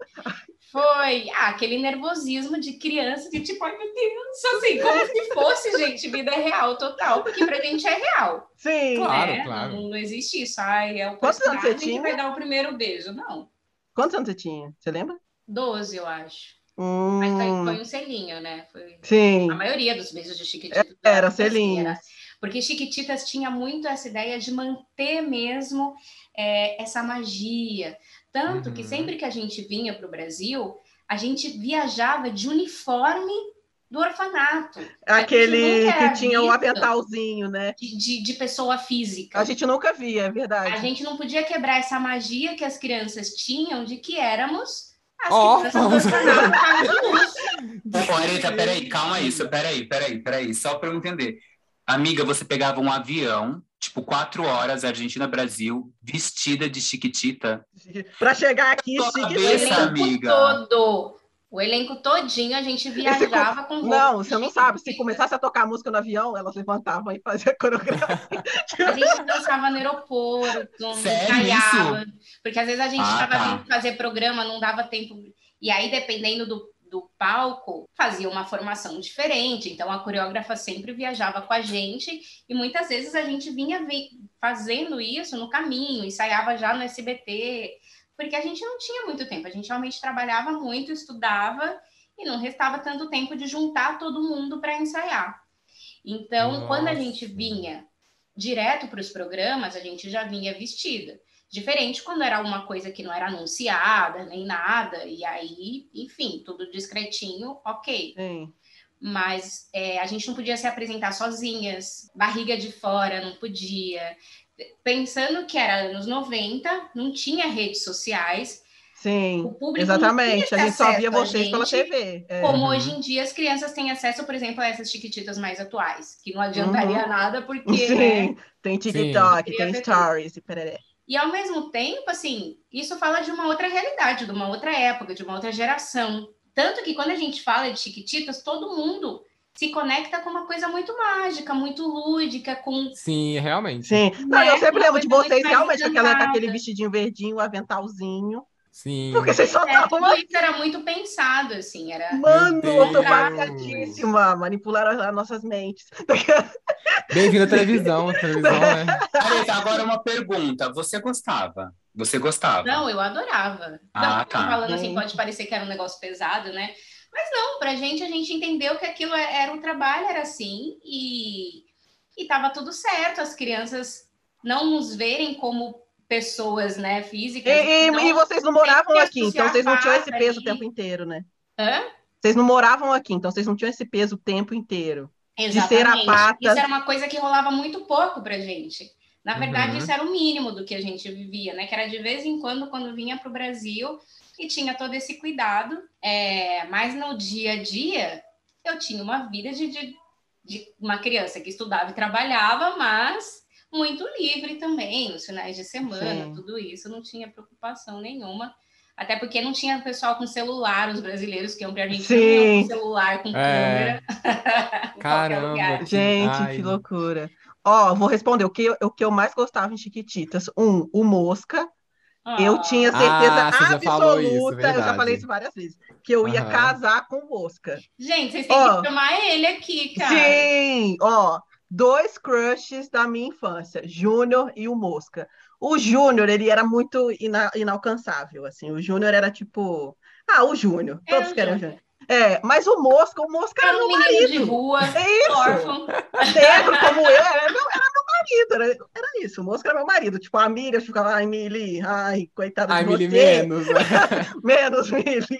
Foi ah, aquele nervosismo de criança, de tipo, ai meu Deus, assim, como se fosse, gente, vida real total, porque pra gente é real. Sim. Claro, né? claro. Não, não existe isso. Ai, é o personagem que tinha? vai dar o primeiro beijo. Não, Quantos anos você tinha? Você lembra? 12, eu acho. Hum, Mas foi, foi um selinho, né? Foi... Sim. A maioria dos beijos de Chiquititas. Era assim, selinhos. era- Porque Chiquititas tinha muito essa ideia de manter mesmo é, essa magia. Tanto que Uhum. sempre que a gente vinha para o Brasil, a gente viajava de uniforme do orfanato, Aquele que tinha o visto. aventalzinho, né? de, de, de pessoa física. A gente nunca via, é A verdade. gente não podia quebrar essa magia que as crianças tinham de que éramos as Órfãos. crianças Areta, peraí, calma isso, peraí, peraí, peraí, só para eu entender. Amiga, você pegava um avião, tipo, quatro horas, Argentina-Brasil, vestida de chiquitita. Pra chegar aqui, elenco amiga. todo. O elenco todinho a gente viajava com Não, você não sabe. Se começasse a tocar música no avião, elas levantavam e faziam coreografia. A gente dançava no aeroporto, Sério ensaiava. Porque às vezes a gente Ah, estava tá. vindo fazer programa, não dava tempo. E aí, dependendo do, do palco, fazia uma formação diferente. Então, a coreógrafa sempre viajava com a gente. E muitas vezes a gente vinha vi- fazendo isso no caminho, ensaiava já no SBT. Porque a gente não tinha muito tempo. A gente realmente trabalhava muito, estudava. E não restava tanto tempo de juntar todo mundo para ensaiar. Então, quando a Nossa. gente vinha direto para os programas, a gente já vinha vestida. Diferente quando era uma coisa que não era anunciada, nem nada, e aí, enfim, tudo discretinho, ok. Sim. Mas é, a gente não podia se apresentar sozinhas, barriga de fora, não podia. Pensando que era anos 90, não tinha redes sociais, Sim. o público Exatamente. não A tinha gente só via vocês pela gente TV. É. como Uhum. hoje em dia as crianças têm acesso, por exemplo, a essas chiquititas mais atuais, que não adiantaria Uhum. nada, porque. né, Sim. Tem TikTok, Queria tem Stories e pereré. E ao mesmo tempo, assim, isso fala de uma outra realidade, de uma outra época, de uma outra geração. Tanto que quando a gente fala de Chiquititas, todo mundo se conecta com uma coisa muito mágica, muito lúdica, com. Sim, realmente. Sim. Não, Né? eu sempre Uma lembro de vocês realmente aquela, com aquele vestidinho verdinho, o aventalzinho. Sim. Porque vocês só É, estavam tudo isso era muito pensado, assim, era. Mano, eu tô Deus. passadíssima. Manipularam as nossas mentes. Bem-vindo à televisão. A televisão é. Areta, agora uma pergunta. Você gostava? Você gostava? Não, eu adorava. Ah, Não, tá. Falando assim, Sim. pode parecer que era um negócio pesado, né? Mas não, pra gente, a gente entendeu que aquilo é- era o trabalho, era assim, e, e tava tudo certo, as crianças não nos verem como pessoas, né, físicas. E, e- Então, e vocês não moravam aqui, então vocês não tinham esse pata peso o tempo inteiro, né? Hã? Vocês não moravam aqui, então vocês não tinham esse peso o tempo inteiro. ser Exatamente. apata. Isso era uma coisa que rolava muito pouco pra gente. Na verdade, Uhum. isso era o mínimo do que a gente vivia, né? Que era de vez em quando, quando vinha para o Brasil e tinha todo esse cuidado. É, mas no dia a dia, eu tinha uma vida de, de, de uma criança que estudava e trabalhava, mas muito livre também, nos finais de semana, Sim. tudo isso, não tinha preocupação nenhuma. Até porque não tinha pessoal com celular, os brasileiros que iam pra Argentina com celular, com É. câmera. Caramba. lugar. Gente, Ai. que loucura. Ó, vou responder o que, eu- o que eu mais gostava em Chiquititas. Um, o Mosca. Eu Ah. tinha certeza Ah, falou isso, absoluta, eu já falei isso várias vezes, que eu ia casar com o Mosca. Gente, vocês têm Ó. que chamar ele aqui, cara. Sim, ó, dois crushes da minha infância, Júnior e o Mosca. O Júnior, ele era muito ina- inalcançável, assim, o Júnior era tipo, ah, o Júnior, Era todos querem o Júnior. É, mas o Mosca, o Mosca era Era um menino de marido. rua, É isso. órfão. negro como eu, era meu, era marido, era, era isso, o Mosca era meu marido. Tipo, a Miriam ficava, ai, Mili, ai, coitada Ai, de Mili, você. menos. né? Menos Mili.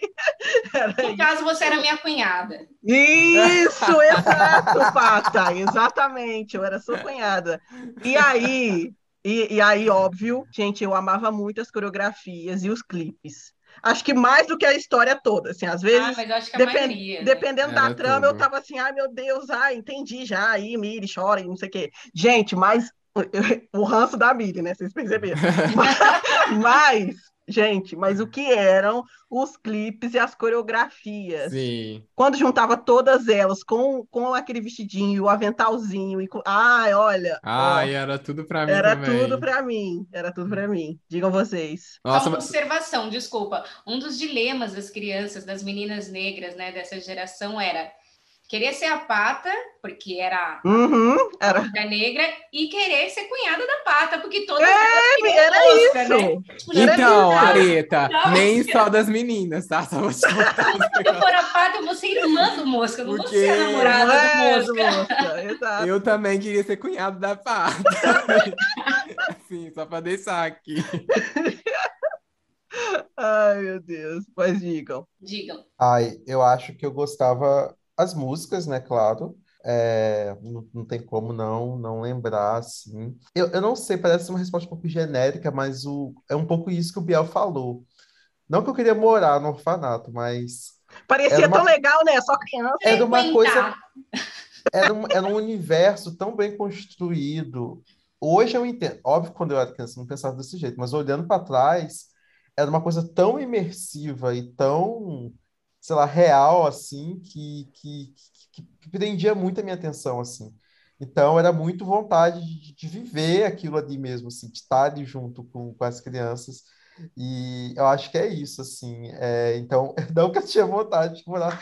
Era No caso, você era minha cunhada. Isso, exato, Pata, exatamente, eu era sua cunhada. E aí, e, e aí, óbvio, gente, eu amava muito as coreografias e os clipes. Acho que mais do que a história toda, assim, às Ah, vezes, mas eu acho que a maioria. né? dependendo da trama, eu tudo. tava assim, ai meu Deus, ai, entendi já, aí, Miri, chora e não sei o quê. Gente, mas o ranço da Miri, né, vocês perceberam. Mas, mas, gente, mas o que eram os clipes e as coreografias? Sim. Quando juntava todas elas com, com aquele vestidinho, o aventalzinho, e com... ai, olha, ó, Ai, era tudo pra mim era também. tudo pra mim, era tudo pra mim. Digam vocês. Nossa, Só uma mas... observação, desculpa. Um dos dilemas das crianças, das meninas negras, né, dessa geração era querer ser a pata, porque era Uhum, era, a negra, e querer ser cunhada da pata, porque todas É, elas era mosca, isso. né? Tipo, Então, Areta, Não, nem só das meninas, tá? Só vou te contar. Se eu for a pata, eu vou ser irmã do mosca, eu não vou Porque- ser a namorada é, do do mosca. Mosca, exato. Eu também queria ser cunhado da Pata. Assim, só pra deixar aqui. Ai, meu Deus, mas digam. Digam. Ai, eu acho que eu gostava as músicas, né? Claro. É, não, não tem como não não lembrar, assim. Eu, eu não sei, parece uma resposta um pouco genérica, mas o, é um pouco isso que o Biel falou. Não que eu queria morar no orfanato, mas Parecia uma- tão legal, né? Só criança. era uma coisa era um, era um universo tão bem construído. Hoje eu entendo. Óbvio, que quando eu era criança, eu não pensava desse jeito, mas olhando para trás, era uma coisa tão imersiva e tão, sei lá, real, assim, que, que, que, que prendia muito a minha atenção, assim. Então, era muito vontade de, de viver aquilo ali mesmo, assim, de estar ali junto com, com as crianças. E eu acho que é isso, assim. É, então, não que eu tinha vontade de morar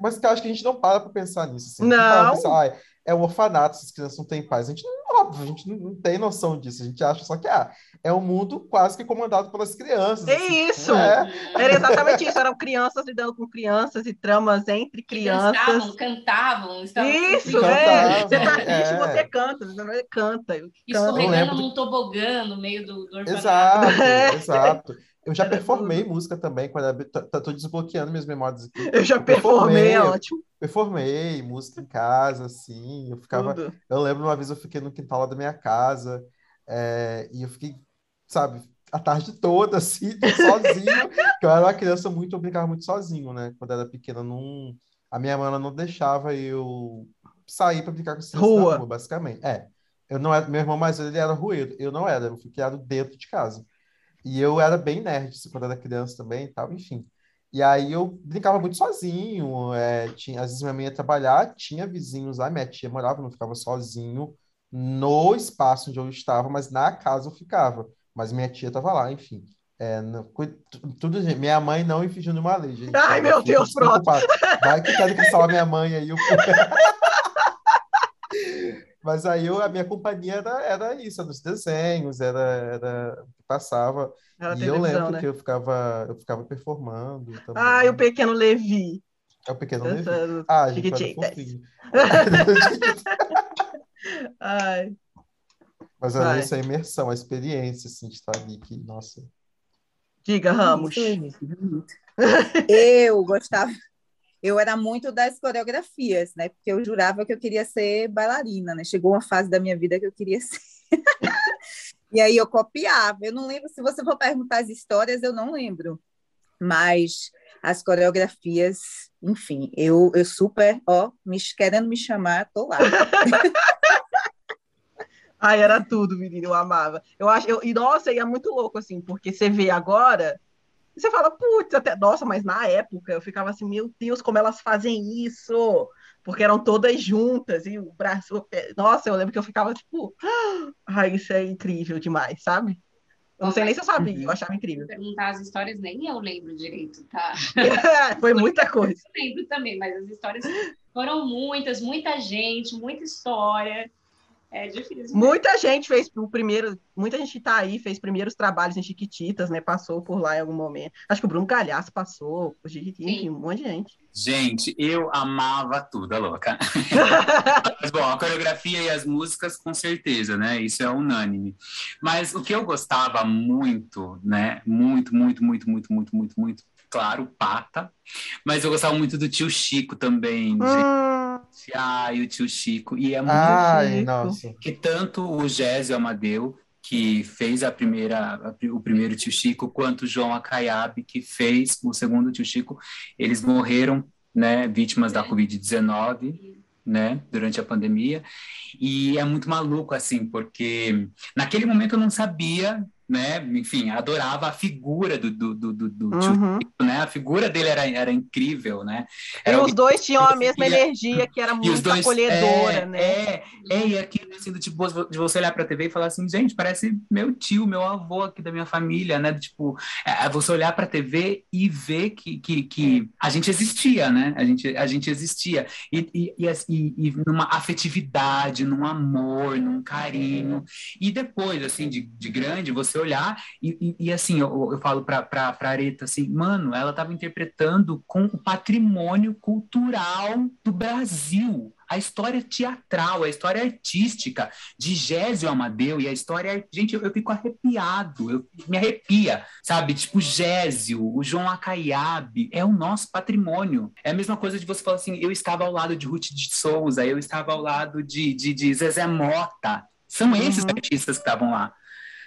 Mas que eu acho que a gente não para para pensar nisso. Assim. Pra Não. pensar, "Ai, é um orfanato, essas crianças não têm pais. A gente, não- óbvio, a gente não, tem noção disso. A gente acha só que ah, é um mundo quase que comandado pelas crianças. É assim. isso. É, Era exatamente isso. Eram crianças lidando com crianças e tramas entre dançavam, crianças. cantavam, estavam Isso, é. Cantavam, Você tá triste, é. você canta. Você não canta. escorregando num tobogã no meio do, do orfanato. exato, É. exato. Eu já performei música também, quando era, tô, tô desbloqueando minhas memórias aqui. Eu já Eu performei, é ótimo. Performei música em casa, assim. Eu ficava. Tudo. Eu lembro uma vez eu fiquei no quintal lá da minha casa, é, e eu fiquei, sabe, a tarde toda, assim, sozinho, eu era uma criança muito, eu brincava muito sozinho, né? Quando era pequena, não, a minha mãe não deixava eu sair para brincar com as Rua. rua, basicamente. É, eu não era, meu irmão mais velho, ele era rueiro, eu não era, eu fui criado dentro de casa. E eu era bem nerd, assim, quando era criança também e tal, enfim. E aí eu brincava muito sozinho, é, tinha, às vezes minha mãe ia trabalhar, tinha vizinhos lá, minha tia morava, eu não ficava sozinho no espaço onde eu estava, mas na casa eu ficava. Mas minha tia estava lá, enfim. É, não- tudo, minha mãe não infringiu nenhuma lei, gente. Ai, Eu meu Deus, pronto. Vai que quero que salve minha mãe aí. eu- Mas aí eu, a minha companhia era, era isso, era os desenhos, era, era o que passava. Era E eu televisão, lembro né? que eu ficava, eu ficava performando também. Ai, o pequeno Levi. É o pequeno Levi. Dançando. Ah, gente, era Chiquititas. fofinho. Ai. Mas Vai. é essa imersão, a experiência, assim, de estar ali, que, nossa. Diga, Ramos. Eu gostava, eu era muito das coreografias, né? Porque eu jurava que eu queria ser bailarina, né? Chegou uma fase da minha vida que eu queria ser. E aí eu copiava. Eu não lembro, se você for perguntar as histórias, eu não lembro. Mas as coreografias, enfim, eu, eu super, ó, me, querendo me chamar, tô lá. Ai, era tudo, menino, eu amava. Eu acho, eu, e nossa, e é muito louco, assim, porque você vê agora, e você fala, putz, até, nossa, mas na época eu ficava assim, meu Deus, como elas fazem isso? Porque eram todas juntas, e o braço, nossa, eu lembro que eu ficava tipo, ai, isso é incrível demais, sabe? Eu não sei nem se eu sabia, eu achava incrível. Perguntar as histórias, nem eu lembro direito, tá? Foi muita coisa. Eu lembro também, mas as histórias foram muitas, muita gente, muita história. É difícil. Muita gente fez o primeiro, muita gente tá aí, fez primeiros trabalhos em Chiquititas, né? Passou por lá em algum momento. Acho que o Bruno Galhaço passou, o Chiquititas, enfim, um monte de gente. Gente, eu amava tudo, a louca. Mas, bom, a coreografia e as músicas, com certeza, né? Isso é unânime. Mas o que eu gostava muito, né? Muito, muito, muito, muito, muito, muito, muito, claro, Pata. Mas eu gostava muito do tio Chico também. gente. Hum, Ai, o tio Chico. E é muito Ai, nossa. que tanto o Gésio Amadeu, que fez a primeira, a o primeiro tio Chico, quanto o João Acaiabe, que fez o segundo tio Chico, eles morreram, né, vítimas da Covid-19, né, durante a pandemia. E é muito maluco, assim, porque naquele momento eu não sabia, né, enfim, adorava a figura do, do, do, do, do tio uhum. Chico, né, a figura dele era, era incrível, né. E Era os dois tinham a mesma E energia, que era e muito dois, acolhedora, é, né? É, é, e aquilo assim, do tipo, de você olhar pra TV e falar assim, gente, parece meu tio, meu avô aqui da minha família, né? Tipo, é, você olhar pra TV e ver que, que, que a gente existia, né? A gente, a gente existia. E, e, e, e- e numa afetividade, num amor, num carinho. E depois, assim, de, de grande, você olhar e, e, e, assim, eu, eu falo pra, pra, pra Areta assim, mano, ela estava interpretando com o patrimônio cultural do Brasil. A história teatral, a história artística de Gésio Amadeu e a história. Gente, eu, eu fico arrepiado, eu me arrepia, sabe? Tipo, Gésio, o João Acaiabe, é o nosso patrimônio. É a mesma coisa de você falar assim: eu estava ao lado de Ruth de Souza, eu estava ao lado de, de, de Zezé Mota. São esses Uhum. artistas que estavam lá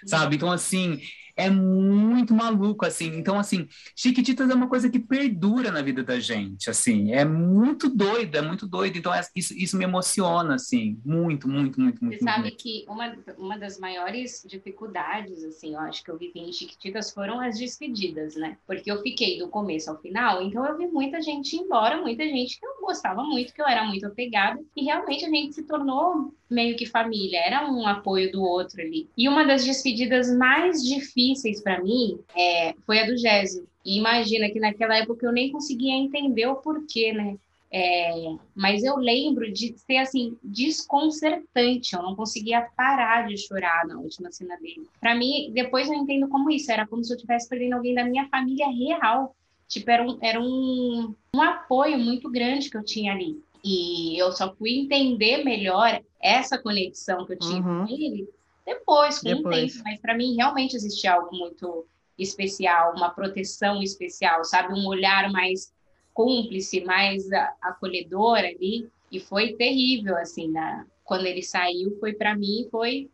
sabe? Então, assim, é muito maluco, assim. Então, assim, Chiquititas é uma coisa que perdura na vida da gente, assim. É muito doido, é muito doido. Então, é- isso, isso me emociona, assim, muito, muito, muito, muito. Você sabe muito. que uma, uma das maiores dificuldades, assim, eu acho que eu vivi em Chiquititas foram as despedidas, né? Porque eu fiquei do começo ao final, então eu vi muita gente embora, muita gente que eu gostava muito, que eu era muito apegada, e realmente a gente se tornou meio que família, era um apoio do outro ali. E uma das despedidas mais difíceis para mim é, foi a do Gésio. E imagina que naquela época eu nem conseguia entender o porquê, né? É, mas eu lembro de ser assim desconcertante. Eu não conseguia parar de chorar na última cena dele. Para mim, depois eu entendo como isso. Era como se eu estivesse perdendo alguém da minha família real. Tipo, era um, era um, um apoio muito grande que eu tinha ali. E eu só fui entender melhor essa conexão que eu tinha Uhum. com ele depois, com Depois. um tempo. Mas para mim, realmente existia algo muito especial, uma proteção especial, sabe? Um olhar mais cúmplice, mais acolhedor ali. E foi terrível, assim, na... quando ele saiu, foi para mim, foi,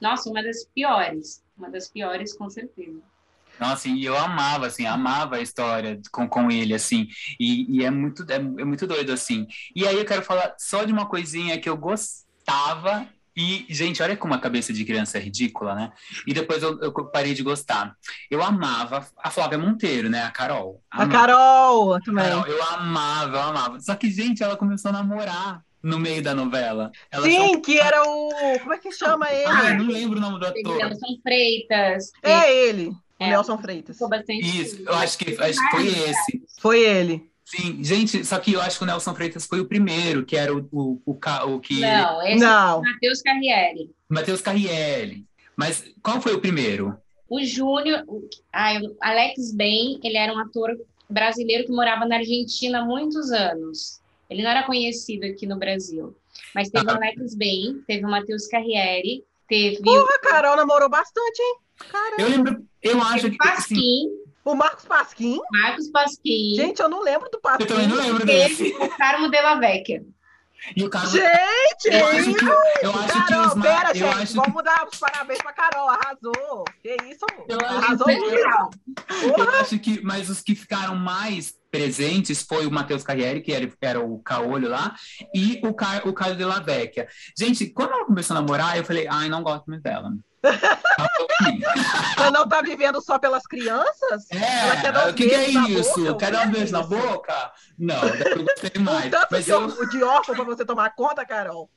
nossa, uma das piores. Uma das piores, com certeza. Nossa, e eu amava, assim, amava a história com, com ele, assim, e, e é, muito, é, é muito doido, assim. E aí eu quero falar só de uma coisinha que eu gostava, e, gente, olha como a cabeça de criança é ridícula, né? E depois eu, eu parei de gostar. Eu amava a Flávia Monteiro, né? A Carol. A Amava. Carol também. Carol, eu amava, eu amava. Só que, gente, ela começou a namorar no meio da novela. Ela Sim, que era o. Como é que chama Ai, ele? não lembro o nome do ator. Nelson Freitas, É ele, É. Nelson Freitas. ficou bastante. Isso, eu acho que, acho que foi esse. Foi ele. Sim, gente, só que eu acho que o Nelson Freitas foi o primeiro, que era o, o, o, o que. Não, esse Não. é o Matheus Carriere. Matheus Carrielli. Mas qual foi o primeiro? O Júnior, o- o Alex Ben, ele era um ator brasileiro que morava na Argentina há muitos anos. Ele não era conhecido aqui no Brasil. Mas teve o Ah. Alex Ben, teve o Matheus Carriere, Teve Porra, a Carol namorou bastante, hein? Eu lembro, eu acho o que. Assim, Pasquim, O Marcos Pasquim. Marcos Pasquim. Gente, eu não lembro do Pasquim. eu também não lembro desse. O Carmo Della Vecchia. E o cara. Gente, Eu acho que, eu acho que Carol, os ma- pera, eu gente. acho Vamos dar os parabéns pra Carol. Arrasou. Que isso? Eu acho Arrasou que- muito. Eu acho que, mas os que ficaram mais presentes foi o Matheus Carriere, que era, era o caolho lá, e o, Car, o Caio de la Vecchia. Gente, quando ela começou a namorar, eu falei, ai, não gosto muito dela. Ela não tá vivendo só pelas crianças? É, o que, que é isso? boca? Quer O dar um beijo na isso? boca? Não, eu gostei mais. Um tanto Mas de, eu, de órfão pra você tomar conta, Carol.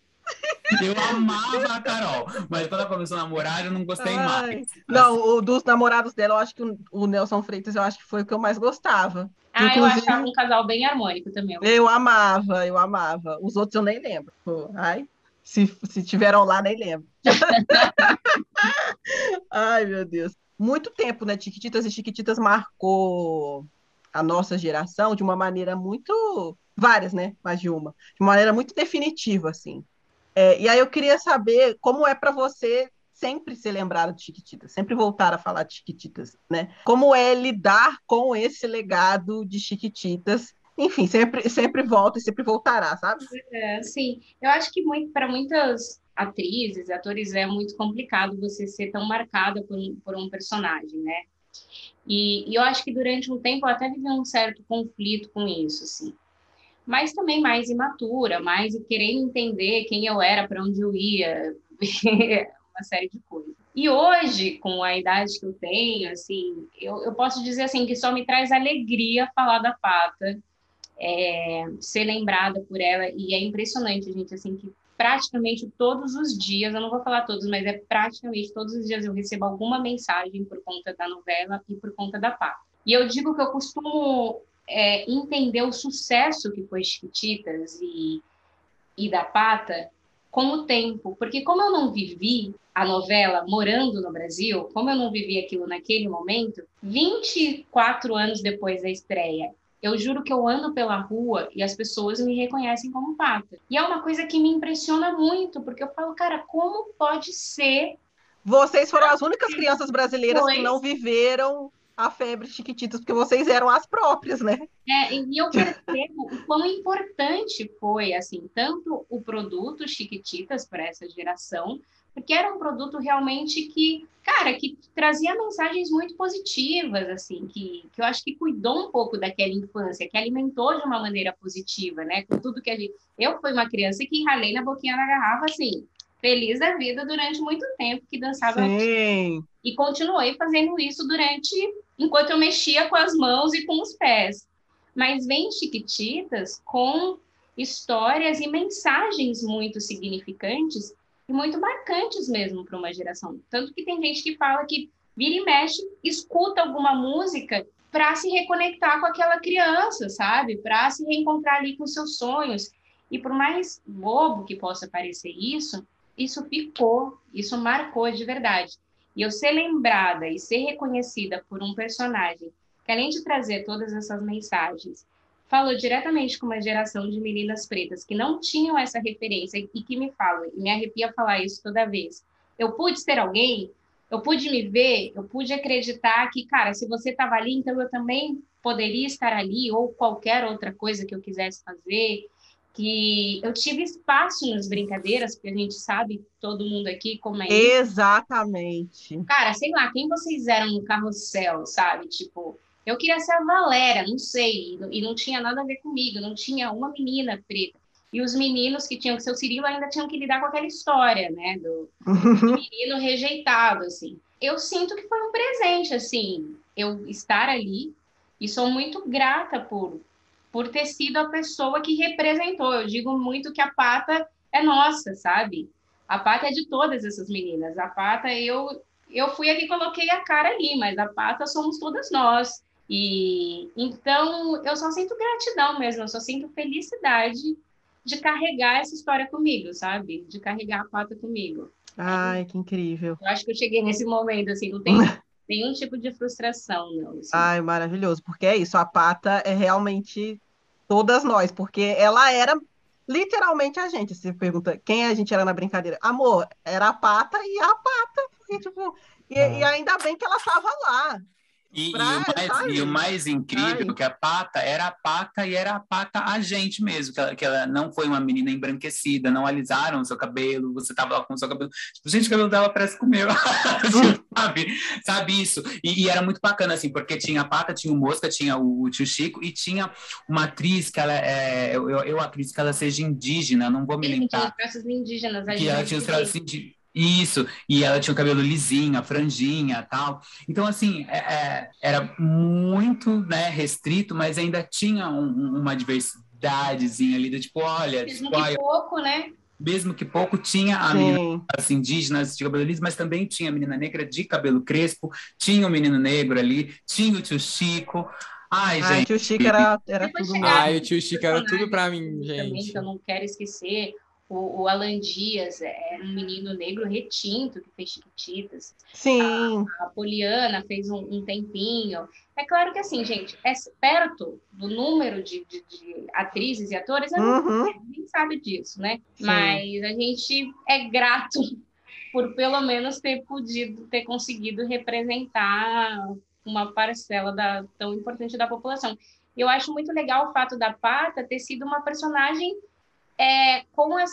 Eu amava a Carol. Mas quando ela começou a namorar, eu não gostei Ai. mais. Não, o dos namorados dela, eu acho que o, o Nelson Freitas, eu acho que foi o que eu mais gostava. Ah, eu Inclusive- achava um casal bem harmônico também. Eu amava, eu amava. Os outros eu nem lembro. Ai, se, se tiveram lá, nem lembro. ai, meu Deus. Muito tempo, né? Chiquititas e Chiquititas marcou a nossa geração de uma maneira muito. Várias, né? Mais de uma. De uma maneira muito definitiva, assim. É, e aí eu queria saber como é para você sempre ser lembrado de Chiquititas, sempre voltar a falar de Chiquititas, né? Como é lidar com esse legado de Chiquititas enfim, sempre, sempre volta e sempre voltará, sabe? É, sim, eu acho que para muitas atrizes, atores, é muito complicado você ser tão marcada por, por um personagem, né? E, e eu acho que durante um tempo eu até vivi um certo conflito com isso, assim. Mas também mais imatura, mais querendo entender quem eu era, para onde eu ia, uma série de coisas. E hoje, com a idade que eu tenho, assim, eu, eu posso dizer assim que só me traz alegria falar da Pata, é, ser lembrada por ela e é impressionante, gente, assim que praticamente todos os dias, eu não vou falar todos, mas é praticamente todos os dias eu recebo alguma mensagem por conta da novela e por conta da Pata. E eu digo que eu costumo é, entender o sucesso que foi Chiquititas e, e da Pata com o tempo, porque como eu não vivi a novela morando no Brasil, como eu não vivi aquilo naquele momento, 24 anos depois da estreia, eu juro que eu ando pela rua e as pessoas me reconhecem como Pata. E é uma coisa que me impressiona muito, porque eu falo, cara, como pode ser Vocês foram as únicas crianças brasileiras que Pois. não viveram a febre Chiquititas, porque vocês eram as próprias, né? É, e eu percebo o quão importante foi, assim, tanto o produto Chiquititas para essa geração, porque era um produto realmente que, cara, que trazia mensagens muito positivas, assim, que, que eu acho que cuidou um pouco daquela infância, que alimentou de uma maneira positiva, né? Com tudo que a gente... Eu fui uma criança que ralei na boquinha da garrafa, assim, feliz da vida durante muito tempo, que dançava Sim. e continuei fazendo isso durante enquanto eu mexia com as mãos e com os pés. Mas vem Chiquititas com histórias e mensagens muito significantes e muito marcantes mesmo para uma geração. Tanto que tem gente que fala que vira e mexe, escuta alguma música para se reconectar com aquela criança, sabe? Para se reencontrar ali com seus sonhos. E por mais bobo que possa parecer isso, isso ficou, isso marcou de verdade. E eu ser lembrada e ser reconhecida por um personagem que, além de trazer todas essas mensagens, falou diretamente com uma geração de meninas pretas que não tinham essa referência e que me falam, e me arrepia falar isso toda vez. Eu pude ser alguém, eu pude me ver, eu pude acreditar que, cara, se você estava ali, então eu também poderia estar ali, ou qualquer outra coisa que eu quisesse fazer que eu tive espaço nas brincadeiras, porque a gente sabe, todo mundo aqui, como é isso. Exatamente. Cara, sei lá, quem vocês eram no carrossel, sabe? Tipo, eu queria ser a Valéria, não sei, e não- e não tinha nada a ver comigo, não tinha uma menina preta. E os meninos que tinham que ser o Cirilo ainda tinham que lidar com aquela história, né? Do, menino rejeitado, assim. Eu sinto que foi um presente, assim, eu estar ali e sou muito grata por, por ter sido a pessoa que representou. Eu digo muito que a pata é nossa, sabe? A pata é de todas essas meninas. A pata, eu, eu fui a que coloquei a cara ali, mas a pata somos todas nós. E então eu só sinto gratidão mesmo, eu só sinto felicidade de carregar essa história comigo, sabe? De carregar a pata comigo. Ai, que incrível. Eu acho que eu cheguei nesse momento, assim, não tem nenhum tipo de frustração, não. assim. Ai, maravilhoso. Porque é isso, a pata é realmente todas nós, porque ela era literalmente a gente. Você pergunta quem a gente era na brincadeira. Amor, era a pata e a pata. E, tipo, e, Ah. e ainda bem que ela tava lá. E, e o mais, e o mais incrível Ai. que a Pata era a Pata e era a Pata a gente mesmo, que ela, que ela não foi uma menina embranquecida, não alisaram o seu cabelo, você tava lá com o seu cabelo. Tipo, gente, o cabelo dela parece com o meu. sabe? Sabe isso? E, e era muito bacana, assim, porque tinha a Pata, tinha o Mosca, tinha o, o tio Chico e tinha uma atriz que ela é. Eu, eu, acredito que ela seja indígena, não vou me Ele tinha lembrar. os traços indígenas. a Que ela gente tinha os traços indi- Isso, e ela tinha o cabelo lisinho, a franjinha tal. Então, assim, é- é, era muito né, restrito, mas ainda tinha um- um- uma diversidadezinha ali, do tipo, olha, Mesmo tipo, que pouco, né? mesmo que pouco, tinha a menina Sim. assim, indígenas de cabelo liso, mas também tinha a menina negra de cabelo crespo, tinha o menino negro ali, tinha o tio Chico. Ai, Ai, gente. tio Chico era, era tudo. Ai, o tio Chico era tudo pra mim, Também, gente. que eu não quero esquecer, o, o Alan Dias é um menino negro retinto que fez Chiquititas. Sim. A Poliana fez um, um tempinho. É claro que assim, gente, é perto do número de, de- de atrizes e atores, a Uhum. gente sabe disso, né? Sim. Mas a gente é grato por pelo menos ter podido, ter conseguido representar uma parcela da, tão importante da população. Eu acho muito legal o fato da Pata ter sido uma personagem é, com, as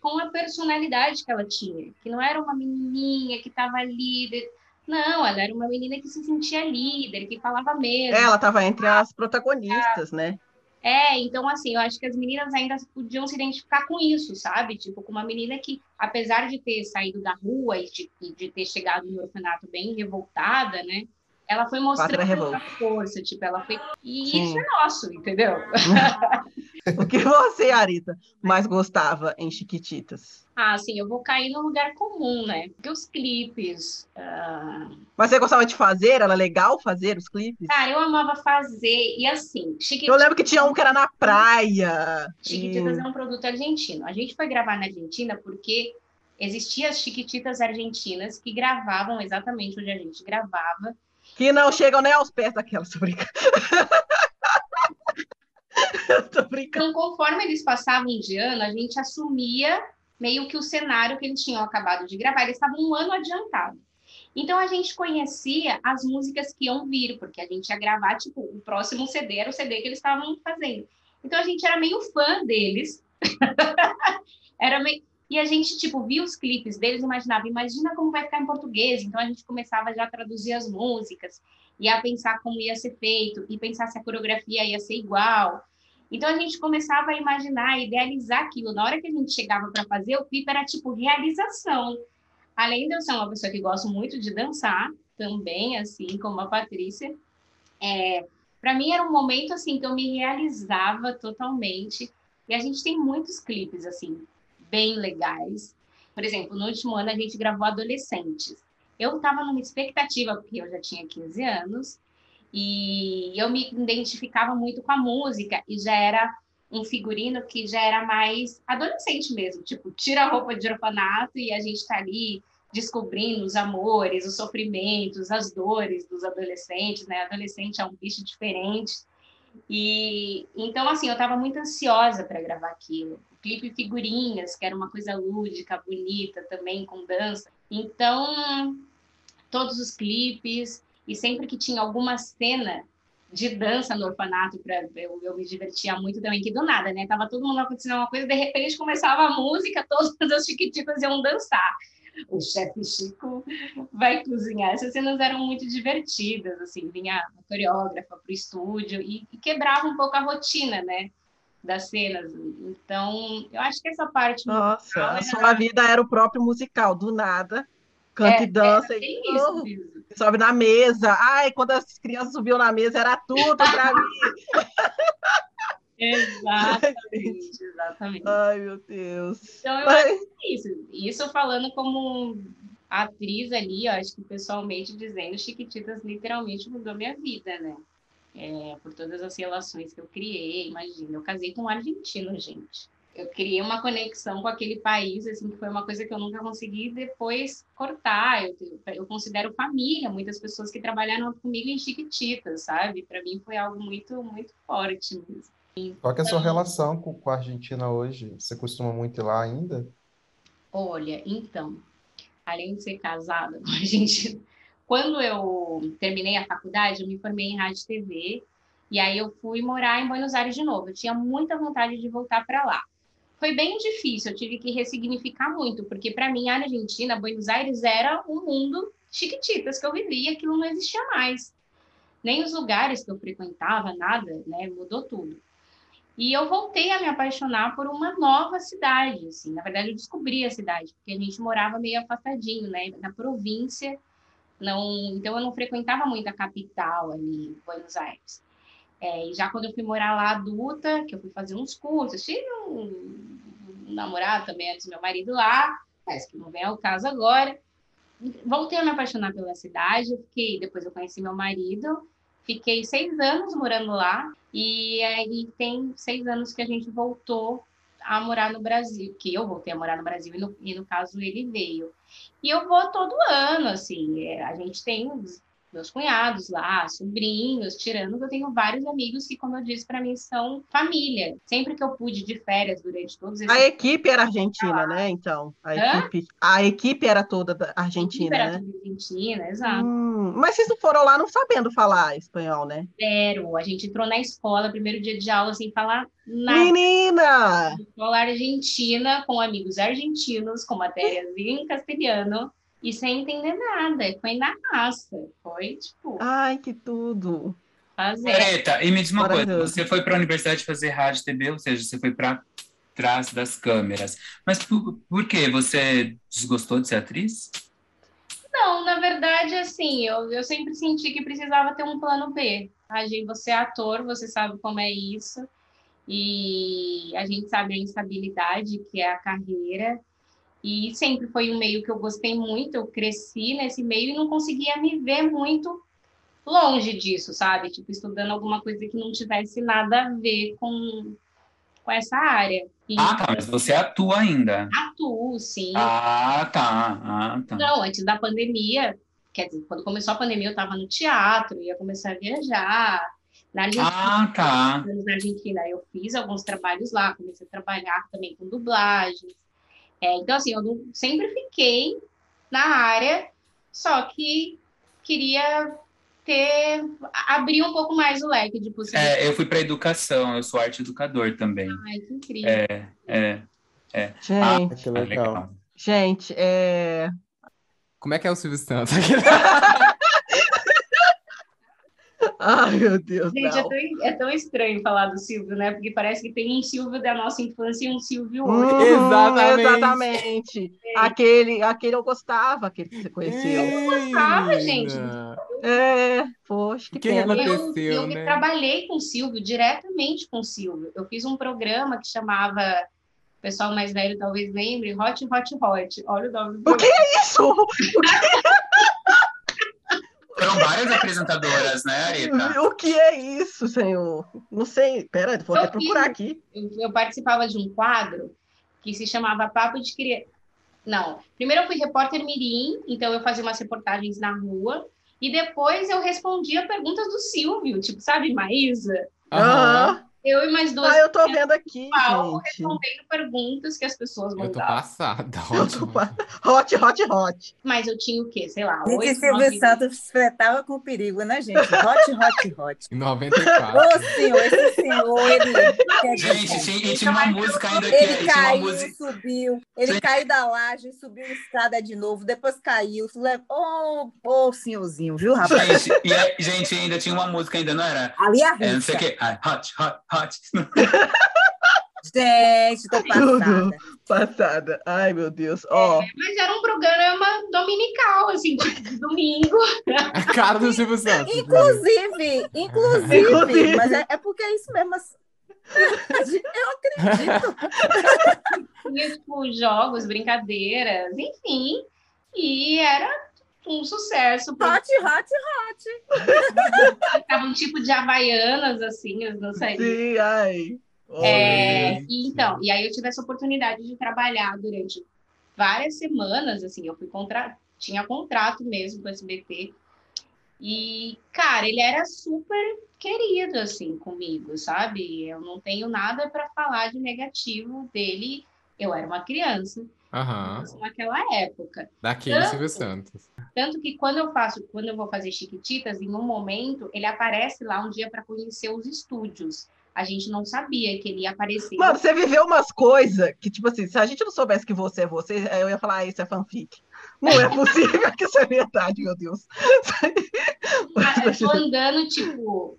com a personalidade que ela tinha, que não era uma menininha que estava líder. Não, ela era uma menina que se sentia líder, que falava mesmo. Ela estava entre as protagonistas, né? É, então assim, eu acho que as meninas ainda podiam se identificar com isso, sabe? Tipo, com uma menina que, apesar de ter saído da rua e de, e de ter chegado no orfanato bem revoltada, né? Ela foi mostrando revolta. essa força, tipo, ela foi. E Sim. isso é nosso, entendeu? O que você, Arita, mais gostava em Chiquititas? Ah, assim, eu vou cair no lugar comum, né? Porque os clipes. ah, Mas você gostava de fazer? Era legal fazer os clipes? Cara, eu amava fazer. E assim, Eu Chiquititas, lembro que tinha um que era na praia. Chiquititas E- é um produto argentino. A gente foi gravar na Argentina porque existiam as Chiquititas argentinas que gravavam exatamente onde a gente gravava. Que não chegam nem aos pés daquela, tô brincando. tô brincando. Então, conforme eles passavam de ano, a gente assumia meio que o cenário que eles tinham acabado de gravar. Eles estavam um ano adiantado. Então, a gente conhecia as músicas que iam vir, porque a gente ia gravar, tipo, o próximo CD era o CD que eles estavam fazendo. Então, a gente era meio fã deles. era meio... E a gente, tipo, via os clipes deles e imaginava, imagina como vai ficar em português. Então, a gente começava já a traduzir as músicas e a pensar como ia ser feito e pensar se a coreografia ia ser igual. Então a gente começava a imaginar, idealizar aquilo. Na hora que a gente chegava para fazer, o clipe era tipo realização. Além de eu ser uma pessoa que gosto muito de dançar, também, assim como a Patrícia, é, para mim era um momento assim que eu me realizava totalmente. E a gente tem muitos clipes assim bem legais. Por exemplo, no último ano a gente gravou Adolescentes. Eu estava numa expectativa porque eu já tinha 15 anos e eu me identificava muito com a música e já era um figurino que já era mais adolescente mesmo, tipo, tira a roupa de orfanato e a gente está ali descobrindo os amores, os sofrimentos, as dores dos adolescentes, né? Adolescente é um bicho diferente. E então assim, eu estava muito ansiosa para gravar aquilo. O clipe figurinhas, que era uma coisa lúdica, bonita também com dança. Então, todos os clipes e sempre que tinha alguma cena de dança no orfanato, pra, eu, eu me divertia muito também, que do nada, né? Tava todo mundo acontecendo uma coisa, de repente começava a música, todas as chiquititas iam dançar. O chefe Chico vai cozinhar. Essas cenas eram muito divertidas, assim, vinha a coreógrafa pro estúdio e, e quebrava um pouco a rotina, né? Das cenas. Então, eu acho que essa parte. Nossa, a sua vida era o próprio musical, do nada. Canta É, e dança é e bem oh, isso, Biso. sobe na mesa. Ai, quando as crianças subiam na mesa, era tudo pra mim. Exatamente, exatamente. Ai, meu Deus. Então, eu acho que é isso. Isso falando como atriz ali, eu acho que pessoalmente dizendo, Chiquititas literalmente mudou minha vida, né? É, por todas as relações que eu criei, imagina. Eu casei com um argentino, gente. eu criei uma conexão com aquele país, assim, que foi uma coisa que eu nunca consegui depois cortar. Eu, eu considero família, muitas pessoas que trabalharam comigo em Chiquititas, sabe? Para mim foi algo muito, muito forte mesmo. Qual é a sua relação com, com a Argentina hoje? Você costuma muito ir lá ainda? Olha, então, além de ser casada com a Argentina, quando eu terminei a faculdade, eu me formei em rádio e TV, e aí eu fui morar em Buenos Aires de novo. Eu tinha muita vontade de voltar para lá foi bem difícil, eu tive que ressignificar muito, porque para mim a Argentina, Buenos Aires era um mundo chiquititas que eu vivia, aquilo não existia mais. Nem os lugares que eu frequentava, nada, né? Mudou tudo. E eu voltei a me apaixonar por uma nova cidade, assim. Na verdade, eu descobri a cidade, porque a gente morava meio afastadinho, né? Na província, não, então eu não frequentava muito a capital ali, Buenos Aires. É, e já quando eu fui morar lá adulta, que eu fui fazer uns cursos, tive um, um namorado também antes do meu marido lá, mas que não vem ao caso agora. Voltei a me apaixonar pela cidade, fiquei, depois eu conheci meu marido, fiquei seis anos morando lá, e aí tem seis anos que a gente voltou a morar no Brasil, que eu voltei a morar no Brasil e no, e no caso ele veio. E eu vou todo ano, assim, é, a gente tem meus cunhados lá, sobrinhos, tirando eu tenho vários amigos que, como eu disse, para mim são família. Sempre que eu pude de férias durante todos esses A equipe era argentina, né? Então, a equipe, a equipe era toda argentina, era né? toda argentina, exato. Hum, mas vocês não foram lá não sabendo falar espanhol, né? Zero. A gente entrou na escola, primeiro dia de aula, sem falar nada. Menina! Escola argentina, com amigos argentinos, com matérias em castelhano e sem entender nada. Foi na raça. Foi, tipo, Ai, que tudo! fazer. E me diz uma coisa, você foi para a universidade fazer rádio e TV, ou seja, você foi para trás das câmeras. Mas por, por quê? Você desgostou de ser atriz? Não, na verdade, assim, eu, eu sempre senti que precisava ter um plano B. A gente, você é ator, você sabe como é isso, e a gente sabe a instabilidade que é a carreira, e sempre foi um meio que eu gostei muito, eu cresci nesse meio e não conseguia me ver muito longe disso, sabe? Tipo, estudando alguma coisa que não tivesse nada a ver com, com essa área. E Ah, tá, mas você atua ainda. atuo, sim. Ah, tá. Ah, tá. Não, antes da pandemia, quer dizer, quando começou a pandemia, eu estava no teatro, ia começar a viajar. Na Argentina, Ah, tá. na Argentina, eu fiz alguns trabalhos lá, comecei a trabalhar também com dublagens. É, então, assim, eu não- sempre fiquei na área, só que queria ter, abrir um pouco mais o leque de possibilidades. É, eu fui para educação, eu sou arte educador também. Ai, que incrível. É, é. Gente, Que Ah, legal. gente, é... Como é que é o Silvio Santos? Ai, meu Deus, Gente, é tão, é tão estranho falar do Silvio, né? Porque parece que tem um Silvio da nossa infância e um Silvio hoje. Uhum, Exatamente. exatamente. Aquele, aquele eu gostava, aquele que você conheceu. gostava, gente. É, poxa, que O que que pena. aconteceu? Eu, eu né? trabalhei com o Silvio, diretamente com o Silvio. Eu fiz um programa que chamava, o pessoal mais velho talvez lembre, Hot, Hot, Hot. Olha o nome do O que é isso? Foram várias apresentadoras, né, Areta? O que é isso, senhor? Não sei. Pera, vou até Eu procurar aqui. eu, participava de um quadro que se chamava Papo de Criança. Não, primeiro eu fui repórter mirim, então eu fazia umas reportagens na rua, e depois eu respondia perguntas do Silvio, tipo, sabe, Maísa? Aham. Eu e mais duas Ah, eu tô vendo aqui, Paulo gente. respondendo perguntas que as pessoas Eu tô passada. Eu tô pa- Hot, hot, hot. Mas eu tinha o quê? Sei lá, Gente, oito, Silvio nove- Santos fretava com perigo, né, gente? Hot, hot, hot. Em 94. Ô, senhor, esse senhor, ele... Gente, tinha- e tinha uma música ainda que Ele caiu, música. subiu, ele Sim. caiu da laje, subiu a escada de novo, depois caiu. Ô, ô, senhorzinho, viu, rapaz? Gente, e a- gente, ainda tinha uma música ainda, não era? Ali a É, não sei o quê. Ah, hot, hot, hot. Gente, tô Tudo. passada. Passada. Ai, meu Deus. Ó, Mas era um programa dominical, assim, tipo, de domingo. A cara do Silvio Santos. Inclusive, inclusive, Inclusive. mas é, é porque é isso mesmo. assim. Eu acredito. Tinha, tipo, jogos, brincadeiras, enfim. E era um sucesso. Hot, hot, Tava um tipo de havaianas, assim, eu não sei. sim, ai. É, e então, e aí eu tive essa oportunidade de trabalhar durante várias semanas, assim, eu fui contra... tinha contrato mesmo com o SBT. E, cara, ele era super querido, assim, comigo, sabe? Eu não tenho nada para falar de negativo dele. Eu era uma criança Aham. naquela época. Daquele Tanto- Silvio Santos. Tanto que quando eu faço, quando eu vou fazer Chiquititas, em um momento, ele aparece lá um dia para conhecer os estúdios. A gente não sabia que ele ia aparecer. Mano, você viveu umas coisas que, tipo assim, se a gente não soubesse que você é você, eu ia falar, ah, isso é fanfic. Não é possível que isso é verdade, meu Deus. Eu tô andando, tipo,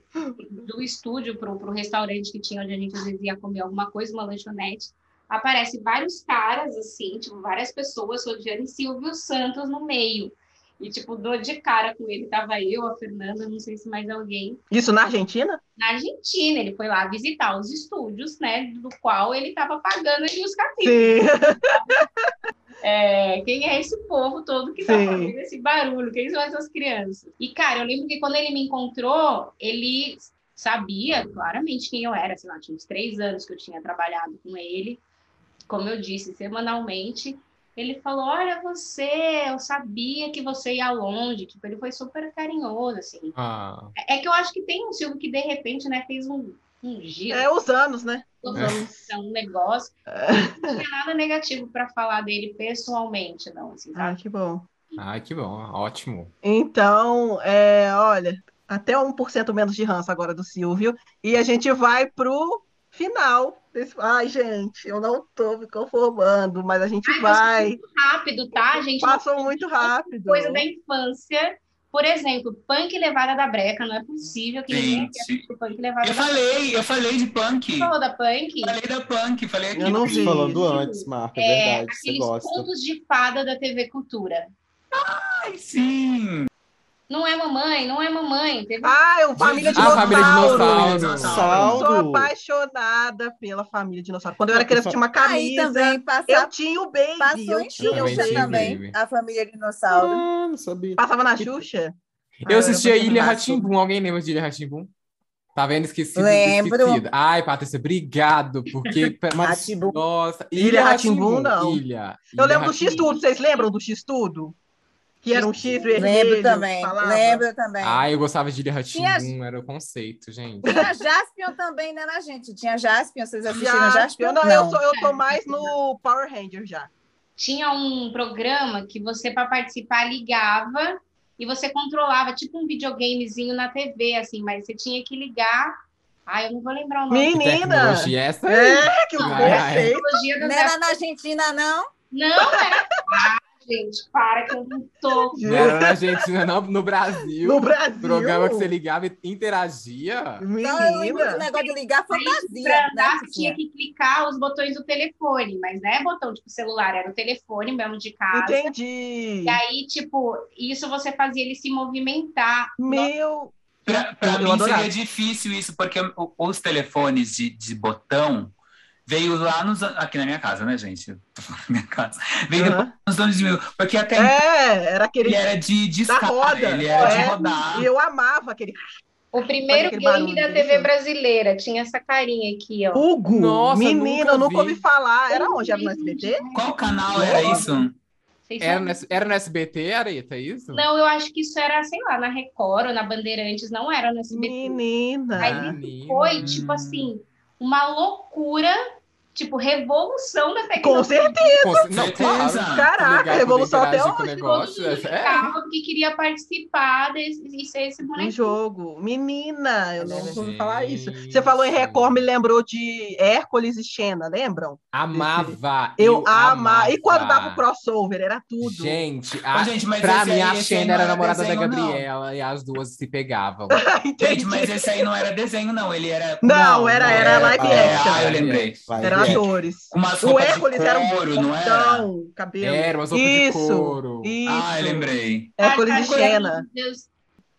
do estúdio pro, pro restaurante que tinha, onde a gente às vezes ia comer alguma coisa, uma lanchonete. Aparece vários caras, assim, tipo, várias pessoas rodeando e Silvio Santos no meio. E, tipo, dou de cara com ele. Tava eu, a Fernanda, não sei se mais alguém. Isso na Argentina? Na Argentina, ele foi lá visitar os estúdios, né? Do qual ele tava pagando ali os capítulos. Sim. É, quem é esse povo todo que tá Sim. fazendo esse barulho? Quem são essas crianças? E, cara, eu lembro que quando ele me encontrou, ele sabia claramente quem eu era. Sei lá, tinha uns três anos que eu tinha trabalhado com ele. Como eu disse, semanalmente. Ele falou: Olha, você, eu sabia que você ia longe. Tipo, ele foi super carinhoso, assim. Ah, É é que eu acho que tem um Silvio que, de repente, né, fez um, um giro, É os anos, né? Os É. anos. um negócio. Não tinha nada negativo para falar dele pessoalmente, não, assim, sabe? Ah, que bom. ai, que bom, ótimo. Então, é, olha, até 1% menos de ranço agora do Silvio. E a gente vai pro final. Ai, gente, eu não tô me conformando, mas a gente Ai, vai. rápido, tá, gente? Passou muito rápido. Coisa da infância. Por exemplo, Punk Levada da Breca, não é possível que ninguém tenha Punk Levada eu da Breca. falei, eu falei de punk. Você falou da Punk? Falei da punk, falei aqui. Eu não vi. Falando antes, Marta, é É, verdade, você aqueles gosta. contos de fada da TV Cultura. Ai, sim. Não é mamãe, não é mamãe. Teve... Ah, eu Família Ah, Dinossauro. Família Dinossauro. Sou Dinossauro. apaixonada pela Família Dinossauro. Quando eu era criança, eu tinha uma Aí camisa. também passa, Eu tinha o Baby. passou Eu em tinha o Também Xuxa também, Baby. a família dinossauro. Ah, não sabia. Passava na Xuxa? Ah, Eu assisti a era Ilha. Ratimbum. Alguém lembra de Ilha Ratimbum? Tá vendo? Esquecido. Lembro. esquecido. Ai, Patrícia, obrigado. Porque. Nossa, Ilha Rá-Tim-Bum, não. Ilha. Eu Ilha lembro do. X-Tudo. Vocês lembram do X-Tudo? Que era um X vermelho. Lembro também, falava. lembro também. Ai, eu gostava de Tinha- Ratimbum, era o conceito, gente. Tinha Jaspion também, né, na gente? Tinha Jaspion, vocês assistiram Já, Jaspion? eu, não, eu, sou, eu tô mais no Power Ranger já. Tinha um programa que você, para participar, ligava e você controlava, tipo um videogamezinho na TV, assim, mas você tinha que ligar. Ai, eu não vou lembrar o nome. Que Menina! tecnologia é essa? É, que o Ai, ai. conceito. Tecnologia das Não era na Argentina, não? Não é. Ah, gente, para que eu não tô. Não era na Argentina, não, no Brasil. No Brasil. Programa que você ligava e interagia. Então Menina. negócio de ligar Para fantasia, né? andar, que você tinha que clicar os botões do telefone, mas não é botão tipo celular, era o telefone mesmo de casa. Entendi. E aí, tipo, isso você fazia ele se movimentar. Meu. Pra, pra mim adorava. seria difícil isso, porque o- os telefones de, de botão veio lá nos, aqui na minha casa, né, gente? Eu tô falando da minha casa. Veio depois Aham. nos anos 2000, porque até então É, era aquele. ele era de discar, roda. ele era de É. rodar. E eu amava aquele. O primeiro aquele game barulho, da TV brasileira tinha essa carinha aqui, ó. Hugo. Nossa, Menina, nunca eu nunca vi. ouvi falar. Era onde? Era no SBT? Qual canal era isso? Era no, era no SBT, Areta, é isso? Não, eu acho que isso era, sei lá, na Record ou na Bandeirantes, não era no SBT. Menina. Aí Menina. Foi, tipo assim, uma loucura, tipo, revolução da Com tecnologia. certeza. Com- Não, Certeza. claro. Caraca, revolução até com hoje. negócio. Todo mundo É. ficava que queria participar desse, e ser esse Um bonequinho. jogo. Menina, eu não ouvi falar isso. Você falou em Record, me lembrou de Hércules e Xena, lembram? Amava. Eu, amava. amava. E quando dava o crossover, era tudo. Gente, a, Ô, gente, mas pra mim a Xena não era era namorada da desenho, não. Gabriela e as duas se pegavam. Gente, mas esse aí não era desenho, não. Ele era. Não, era, era Era- live é, action. Ah, eu lembrei. Vai Eram ver. atores. Com umas O Hércules de era um couro, não era? cabelo. Era umas roupas de Isso, couro. Isso. Ah, eu lembrei. Hércules Ai, e Xena. Deus.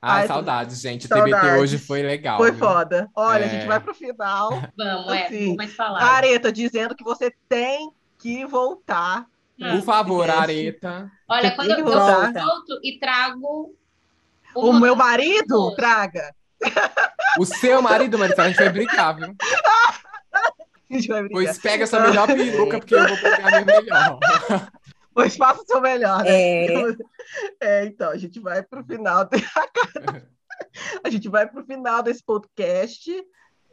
Ai, Ai, saudades, gente. saudades. A TBT hoje foi legal. Foi viu? foda. Olha, a É. gente vai pro final. Vamos, é, Assim, vou mais A falar. Areta dizendo que você tem que voltar. Por favor. Areta. Olha, Você quando eu, que eu voltar. volto e trago O uma- meu marido, traga. O seu marido, Maricela, a gente vai brincar, viu? A gente vai brigar. Pois pega sua melhor peruca, porque eu vou pegar a minha melhor. Pois faça o seu melhor, né? É. É, então, a gente vai pro final. A gente vai pro final desse podcast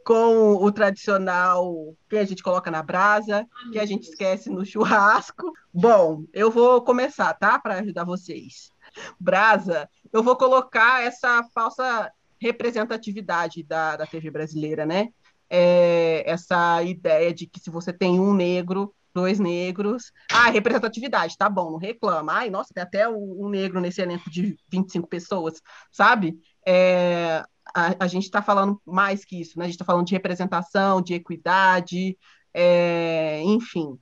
com o tradicional que a gente coloca na brasa, que a gente esquece no churrasco. Bom, eu vou começar, tá? Para ajudar vocês. Brasa, eu vou colocar essa falsa representatividade da, da TV brasileira, né? É, essa ideia de que se você tem um negro, dois negros. Ah, representatividade, tá bom, não reclama. Ai, nossa, tem até um negro nesse elenco de 25 pessoas, sabe? É, a, a, gente está falando mais que isso, né? A gente está falando de representação, de equidade, é, enfim.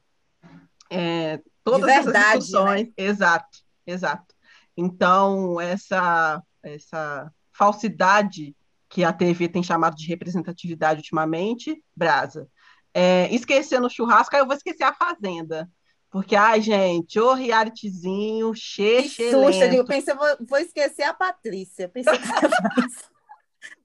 É, todas de verdade, essas discussões. Né? Exato, exato. Então, essa, essa falsidade que a TV tem chamado de representatividade ultimamente, brasa. É, esquecendo o churrasco, aí eu vou esquecer a Fazenda. Porque, ai, gente, o realityzinho, cheio, Que susto, eu pensei, vou, vou esquecer a Patrícia. Pensei que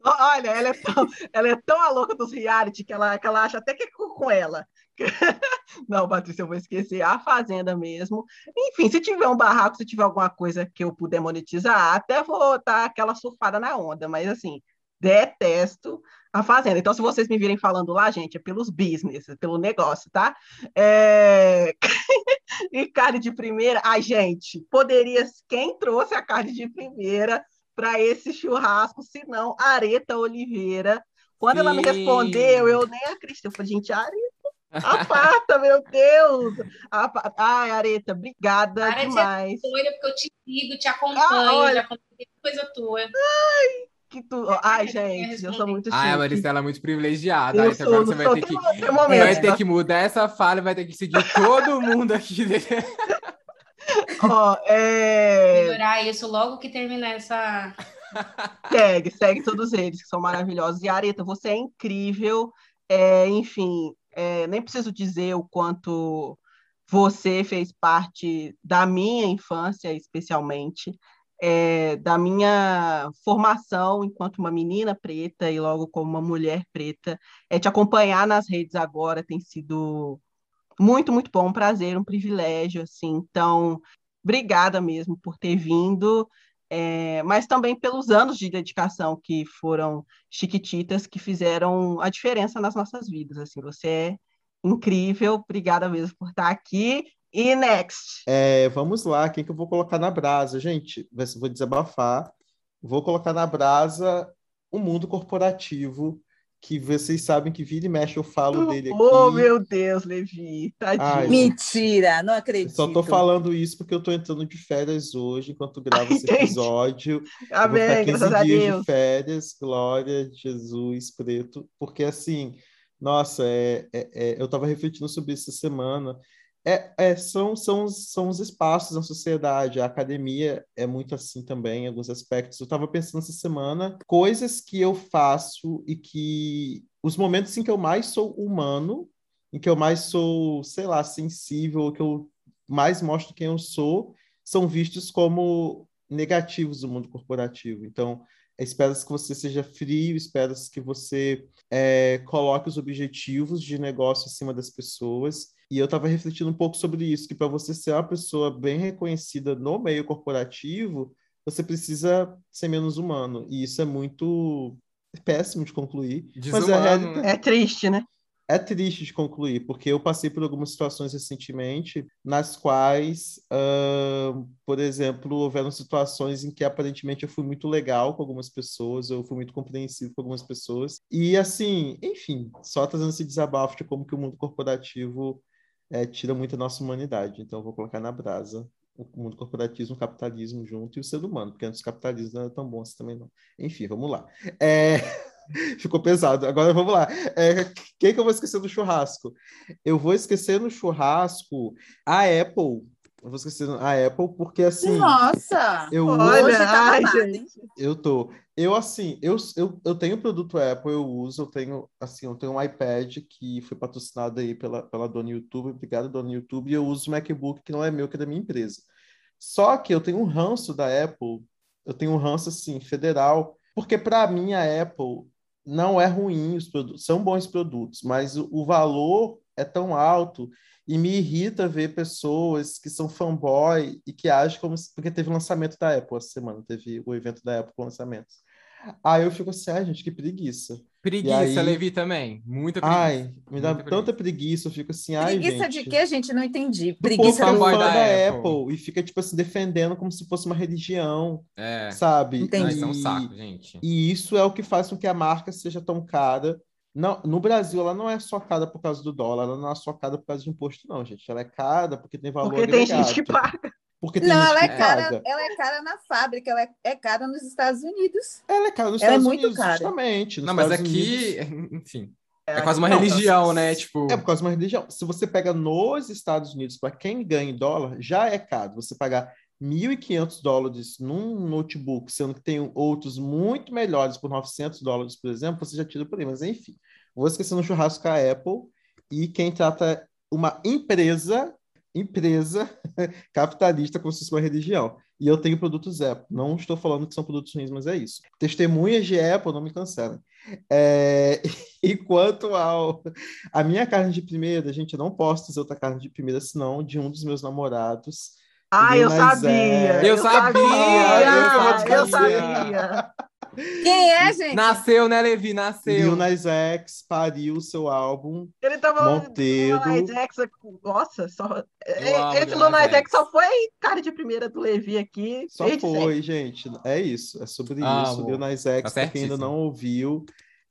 Olha, ela é, tão, ela é tão a louca dos reality que ela, que ela acha até que é com ela. Não, Patrícia, eu vou esquecer a Fazenda mesmo. Enfim, se tiver um barraco, se tiver alguma coisa que eu puder monetizar, até vou dar aquela surfada na onda, mas assim, detesto a Fazenda. Então, se vocês me virem falando lá, gente, é pelos business, é pelo negócio, tá? É... e carne de primeira, ai, gente, poderia. Quem trouxe a carne de primeira para esse churrasco, se não Areta Oliveira? Quando Sim. ela me respondeu, eu nem acreditei. Eu falei, gente, Areta. Aparta, meu Deus! Apa... Ai, Areta, obrigada Areta demais. É doida, porque eu te sigo, te acompanho, ah, olha... já coisa tua. Ai, que tu... Ai, gente, eu sou muito chique. Ai, a Maricela é muito privilegiada. Eu Ai, sou, você vai ter, que, momento, vai ter que mudar essa fala, vai ter que seguir todo mundo aqui. Ó, é... Melhorar isso logo que terminar essa... Segue, segue todos eles, que são maravilhosos. E Areta, você é incrível. É, enfim, é, nem preciso dizer o quanto você fez parte da minha infância, especialmente, é, da minha formação enquanto uma menina preta e logo como uma mulher preta. É, te acompanhar nas redes agora tem sido muito, muito bom, um prazer, um privilégio, assim. Então, obrigada mesmo por ter vindo é, mas também pelos anos de dedicação que foram chiquititas que fizeram a diferença nas nossas vidas. Assim, você é incrível, obrigada mesmo por estar aqui. E next. É, vamos lá, quem que eu vou colocar na brasa, gente? Vou desabafar. Vou colocar na brasa o mundo corporativo que vocês sabem que vira e mexe eu falo dele aqui. Oh, meu Deus, Levi, tadinho. Ai, Mentira, não acredito. Só tô falando isso porque eu tô entrando de férias hoje, enquanto gravo esse episódio. Amém, graças a Deus. de férias, glória de Jesus preto, porque assim, nossa, é, é, é, eu tava refletindo sobre isso essa semana, é, é, são, são, são os espaços na sociedade. A academia é muito assim também, em alguns aspectos. Eu estava pensando essa semana coisas que eu faço e que os momentos em que eu mais sou humano, em que eu mais sou, sei lá, sensível, que eu mais mostro quem eu sou, são vistos como negativos do mundo corporativo. Então, espero que você seja frio, espero que você é, coloque os objetivos de negócio acima das pessoas e eu estava refletindo um pouco sobre isso, que para você ser uma pessoa bem reconhecida no meio corporativo, você precisa ser menos humano. E isso é muito péssimo de concluir. Desumano. Mas é, é triste, né? É triste de concluir, porque eu passei por algumas situações recentemente nas quais, uh, por exemplo, houveram situações em que aparentemente eu fui muito legal com algumas pessoas, eu fui muito compreensivo com algumas pessoas. E assim, enfim, só trazendo esse desabafo de como que o mundo corporativo é, tira muito a nossa humanidade. Então, eu vou colocar na brasa o mundo corporativismo, o capitalismo junto e o ser humano, porque antes o capitalismo não era tão bom assim também, não. Enfim, vamos lá. É... Ficou pesado. Agora vamos lá. É... Quem que eu vou esquecer do churrasco? Eu vou esquecer no churrasco a Apple eu vou esquecer a Apple, porque assim. Nossa! Eu Olha, tá ai, gente. Eu tô. Eu, assim, eu, eu, eu tenho produto Apple, eu uso, eu tenho, assim, eu tenho um iPad que foi patrocinado aí pela, pela dona YouTube, obrigado, dona YouTube, e eu uso o MacBook que não é meu, que é da minha empresa. Só que eu tenho um ranço da Apple, eu tenho um ranço, assim, federal, porque para mim a Apple não é ruim os produtos, são bons produtos, mas o, o valor é tão alto e me irrita ver pessoas que são fanboy e que agem como se, porque teve o lançamento da Apple essa semana, teve o evento da Apple com lançamentos. Aí eu fico assim, ai, gente, que preguiça. Preguiça, aí- Levi, também. Muita preguiça. Ai, me dá Muita tanta preguiça, eu fico assim, ai, Preguiça gente. de quê, gente? Não entendi. Do Preguiça povo do... fanboy fã da da, Apple. Apple. e fica, tipo assim, defendendo como se fosse uma religião, É. sabe? Entendi. Não, isso é um E- saco, gente. E isso é o que faz com que a marca seja tão cara. Não, no Brasil, ela não é só cara por causa do dólar, ela não é só cara por causa de imposto, não, gente. Ela é cara porque tem valor Porque tem agregado. gente que paga. Porque tem Não, gente ela é que cara, paga. ela é cara na fábrica, ela é, é cara nos Estados Unidos. Ela é cara nos Ela é Estados muito Unidos, cara. justamente. Não, mas Estados aqui, Unidos. enfim, é quase uma Não, religião, né? Tipo, É por causa de uma religião. Se você pega nos Estados Unidos, para quem ganha em dólar, já é caro. Você pagar 1.500 dólares num notebook, sendo que tem outros muito melhores por 900 dólares, por exemplo, você já tira por aí. Mas enfim, vou esquecer no churrasco com a Apple e quem trata uma empresa, empresa capitalista como se fosse uma religião. E eu tenho produtos Apple. Não estou falando que são produtos ruins, mas é isso. Testemunhas de Apple não me cancelem. É, E quanto ao a minha carne de primeira, gente, eu não posso dizer outra carne de primeira, senão de um dos meus namorados. Ah, eu sabia. X. Eu sabia, sabia. eu Eu sabia. Quem é, gente? nasceu, né, Levi? Nasceu. Lil Nas X pariu seu álbum. Ele tava Monteiro. Lil Nas X, nossa, só Eu esse Lil Nas X. Só foi cara de primeira do Levi aqui. Só foi, gente. É isso. É sobre Amo. isso. Lil Nas X, Tá pra quem ainda não ouviu,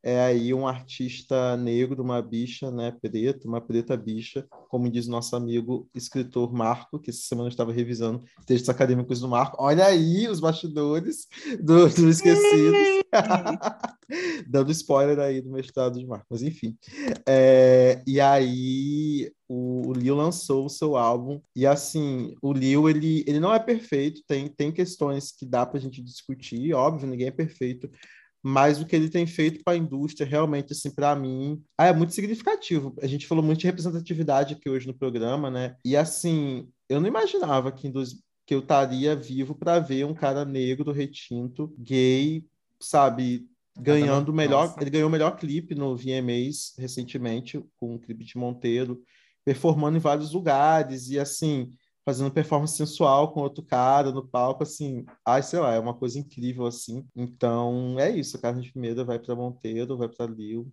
é aí um artista negro, uma bicha, né, preta, uma preta bicha, como diz nosso amigo escritor Marco, que essa semana estava revisando textos acadêmicos do Marco. Olha aí os bastidores do, do Esquecidos. Dando spoiler aí do mestrado de Marco, mas enfim. É, e aí o, o Lil lançou o seu álbum, e assim, o Lil, ele, ele não é perfeito, tem, tem questões que dá pra gente discutir, óbvio, ninguém é perfeito, mas o que ele tem feito para a indústria, realmente, assim, para mim, ah, é muito significativo. A gente falou muito de representatividade aqui hoje no programa, né? E assim, eu não imaginava que, que eu estaria vivo para ver um cara negro, retinto, gay, sabe, ganhando o melhor. Nossa. Ele ganhou o melhor clipe no VMAs recentemente, com um clipe de Monteiro, performando em vários lugares e assim fazendo performance sensual com outro cara no palco, assim, ai, sei lá, é uma coisa incrível, assim. Então, é isso, a carne de primeira vai para Monteiro, vai para Lil,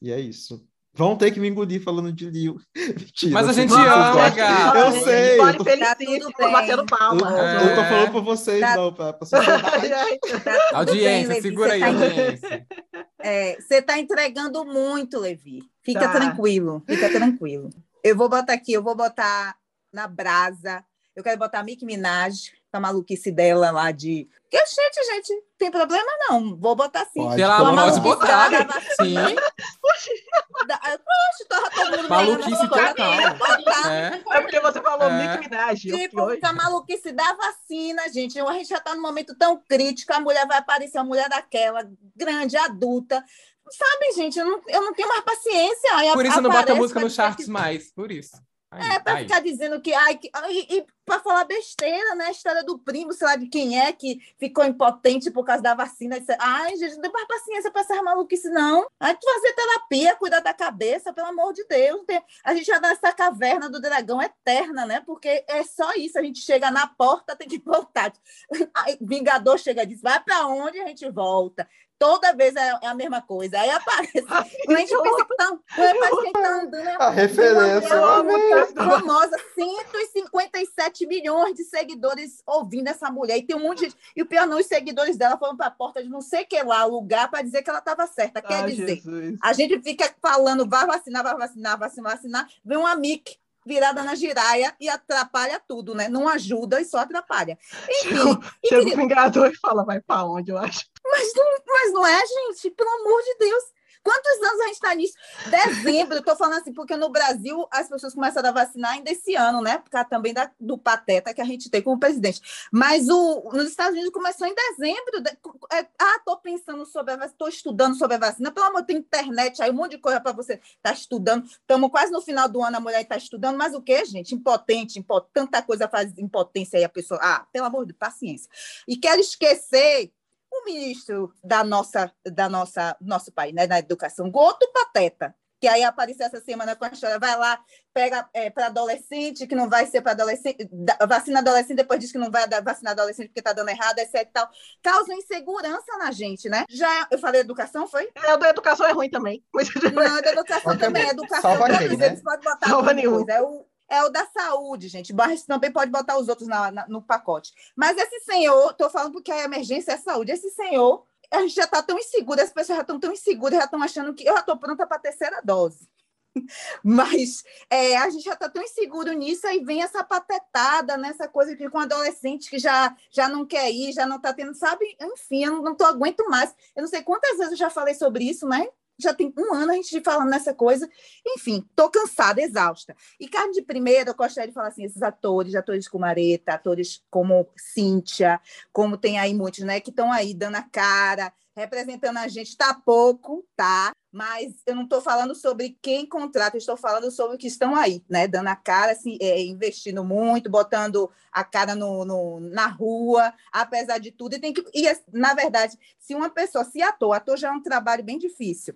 e é isso. Vão ter que me engolir falando de Lil. Mentira, Mas a eu gente ama, gata. Eu sei, eu Pode tô, Tá tudo bem. batendo eu, palma. É. eu tô falando para vocês, Tá- não, para a sociedade. Tá Audiência, bem, Levi, segura você aí, tá audiência. É, Você está entregando muito, Levi. Fica Tá. tranquilo, fica tranquilo. Eu vou botar aqui, eu vou botar na brasa. Eu quero botar a Mickey Minaj, com a maluquice dela lá de. Que, gente, gente, tem problema não. Vou botar sim. Pode, Pela Com a pode pode maluquice botar. dela da vacina. Sim. Poxa, tava todo mundo maluquice essa total. Botar. É. É porque você falou É. Nicki Minaj. Tipo, a maluquice da vacina, gente. A gente já está num momento tão crítico, a mulher vai aparecer, uma mulher daquela, grande, adulta. Sabe, gente, eu não, eu não tenho mais paciência. Aí Por isso não bota aparece música pra no dizer charts mais, por isso. É, para ficar dizendo que. Ai, que e, e para falar besteira, né? A história do primo, sei lá de quem é, que ficou impotente por causa da vacina. Disse, Ai, gente, não tem mais paciência para essas maluquices, não. Tu fazer terapia, cuidar da cabeça, pelo amor de Deus. Tem- A gente já nessa caverna do dragão eterna, né? Porque é só isso. A gente chega na porta, tem que voltar. Aí, Vingador chega e diz: vai para onde a gente volta. Toda vez é é a mesma coisa. Aí aparece. A gente pensa que tá, parece que a gente tá andando. né? A referência, Uma famosa, 157 milhões de seguidores ouvindo essa mulher. E tem um monte de gente. E o pior não, os seguidores dela foram para a porta de não sei que lá, lugar, para dizer que ela estava certa. Quer Ah, dizer, Jesus. a gente fica falando, vai vacinar, vai vacinar, vacinar, vacinar. Vem uma mic virada na giraia e atrapalha tudo, né? Não ajuda e só atrapalha. Enfim, Chega queria- o Vingador e fala, vai pra onde, eu acho. mas não, mas não é, gente, pelo amor de Deus. Quantos anos a gente está nisso? Dezembro, tô falando assim, porque no Brasil as pessoas começaram a vacinar ainda esse ano, né? Por causa também da, do pateta que a gente tem como presidente. Mas o, nos Estados Unidos começou em dezembro. de- é, ah, tô pensando sobre a vacina, tô estudando sobre a vacina. Pelo amor, tem internet aí, um monte de coisa para você estar tá estudando. Estamos quase no final do ano, a mulher está estudando, mas o quê, gente? Impotente, impot... tanta coisa faz impotência aí a pessoa. Ah, pelo amor de paciência. E quero esquecer o ministro da nossa, da nossa, nosso país, né, da educação, outro pateta, que aí apareceu essa semana com a história, vai lá, pega é, para adolescente, que não vai ser para adolescente, vacina adolescente, depois diz que não vai vacinar adolescente porque está dando errado, etc e tal. Causa insegurança na gente, né? Já, eu falei educação, foi? É, da educação é ruim também. Não, da educação também, educação, Salva todos né? eles podem botar Salva nenhum. coisa. É o, é o da saúde, gente. Mas também pode botar os outros na, na- no pacote. Mas esse senhor, estou falando porque a emergência é saúde, esse senhor, a gente já está tão insegura, as pessoas já estão tão inseguras, já estão achando que eu já estou pronta para a terceira dose. Mas é, a gente já está tão inseguro nisso, aí vem essa patetada, nessa coisa que com adolescente que já, já não quer ir, já não está tendo, sabe? Enfim, eu não, não tô, aguento mais. Eu não sei quantas vezes eu já falei sobre isso, né? Já tem um ano a gente falando nessa coisa. Enfim, tô cansada, exausta. E carne de primeira, eu gostaria de falar assim, esses atores, atores como Areta, atores como Cíntia, como tem aí muitos, né, que estão aí dando a cara, representando a gente, tá pouco, tá? Mas eu não estou falando sobre quem contrata, estou falando sobre o que estão aí, né? Dando a cara, assim, é, investindo muito, botando a cara no, no- na rua, apesar de tudo. E tem que. E, na verdade, se uma pessoa, se ator, ator já é um trabalho bem difícil.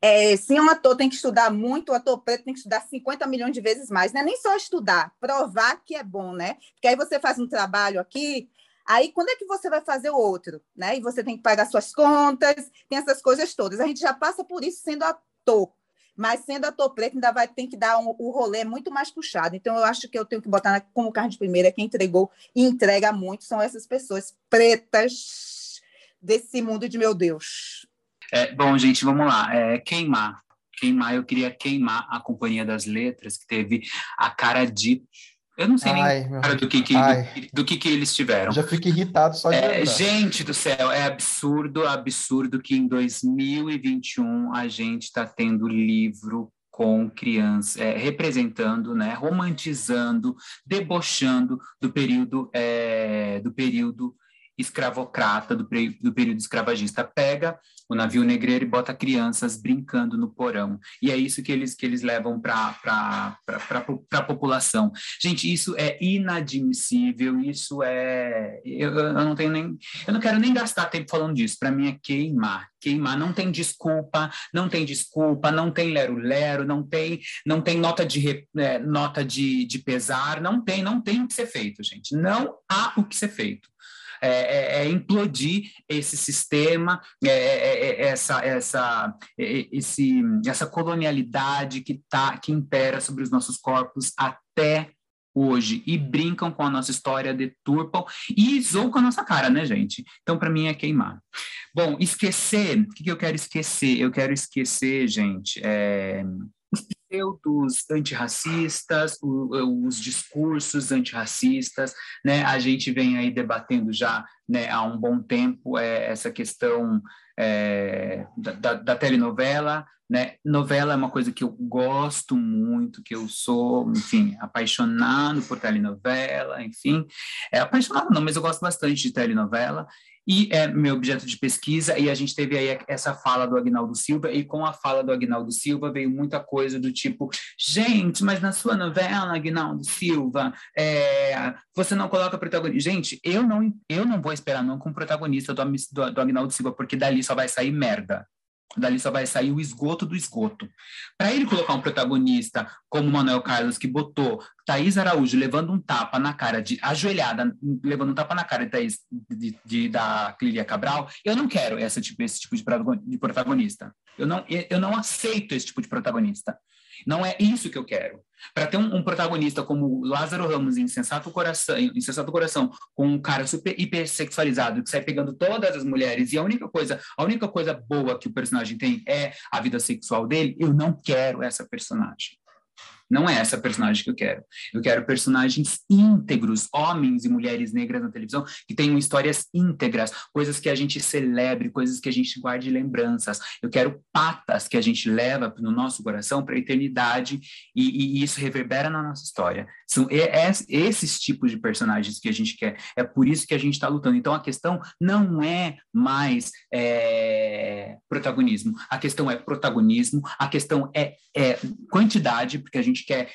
É, se um ator tem que estudar muito, o ator preto tem que estudar 50 milhões de vezes mais, não é nem só estudar, provar que é bom, né? Porque aí você faz um trabalho aqui, aí quando é que você vai fazer o outro, né? E você tem que pagar suas contas, tem essas coisas todas. A gente já passa por isso sendo ator, mas sendo ator preto ainda vai ter que dar um, o rolê muito mais puxado. Então eu acho que eu tenho que botar como carne de primeira quem entregou e entrega muito são essas pessoas pretas desse mundo de meu Deus. É, bom, gente, vamos lá. É, queimar. Queimar, eu queria queimar a Companhia das Letras, que teve a cara de. Eu não sei nem Ai, a cara do que, que, do, do que, que eles tiveram. já fico irritado só de É, gente do céu, é absurdo, absurdo que em 2021 a gente está tendo livro com crianças, é, representando, né, romantizando, debochando do período, é, do período escravocrata, do, do período escravagista. Pega o navio negreiro e bota crianças brincando no porão. E é isso que eles, que eles levam para a população. Gente, isso é inadmissível, isso é. Eu, eu não tenho nem. Eu não quero nem gastar tempo falando disso. Para mim é queimar. Queimar. Não tem desculpa, não tem desculpa, não tem lero-lero, não tem, não tem nota, de, é, nota de, de pesar, não tem, não tem o que ser feito, gente. Não há o que ser feito. É, é- é implodir esse sistema, é- é- é- essa, essa, esse, essa colonialidade que, tá, que impera sobre os nossos corpos até hoje e brincam com a nossa história, deturpam e zoam com a nossa cara, né, gente? Então, para mim, é queimar. Bom, esquecer, o que, que eu quero esquecer? Eu quero esquecer, gente, é, pseudos antirracistas, os discursos antirracistas, né? A gente vem aí debatendo já né, há um bom tempo é, essa questão é, da, da- da telenovela, né? Novela é uma coisa que eu gosto muito, que eu sou, enfim, apaixonado por telenovela, enfim, é apaixonado não, mas eu gosto bastante de telenovela e é meu objeto de pesquisa e a gente teve aí essa fala do Agnaldo Silva e com a fala do Agnaldo Silva veio muita coisa do tipo, gente, mas na sua novela, Agnaldo Silva, é, você não coloca protagonista. Gente, eu não, eu não vou esperar não com o protagonista do, do, do Agnaldo Silva, porque dali só vai sair merda. Dali só vai sair o esgoto do esgoto. Para ele colocar um protagonista como o Manuel Carlos, que botou Thaís Araújo levando um tapa na cara de ajoelhada, levando um tapa na cara de Thaís, de, de- da Clília Cabral, eu não quero esse tipo, esse tipo de protagonista. Eu não, eu não aceito esse tipo de protagonista. Não é isso que eu quero. Para ter um, um protagonista como Lázaro Ramos em Insensato Coração, em Insensato Coração, com um cara super hipersexualizado que sai pegando todas as mulheres e a única coisa, a única coisa boa que o personagem tem é a vida sexual dele, eu não quero essa personagem. Não é essa personagem que eu quero. Eu quero personagens íntegros, homens e mulheres negras na televisão, que tenham histórias íntegras, coisas que a gente celebre, coisas que a gente guarde lembranças. Eu quero patas que a gente leva no nosso coração para a eternidade e, e isso reverbera na nossa história. São es- esses tipos de personagens que a gente quer. É por isso que a gente está lutando. Então a questão não é mais é, protagonismo. A questão é protagonismo. A questão é, é quantidade, porque a gente quer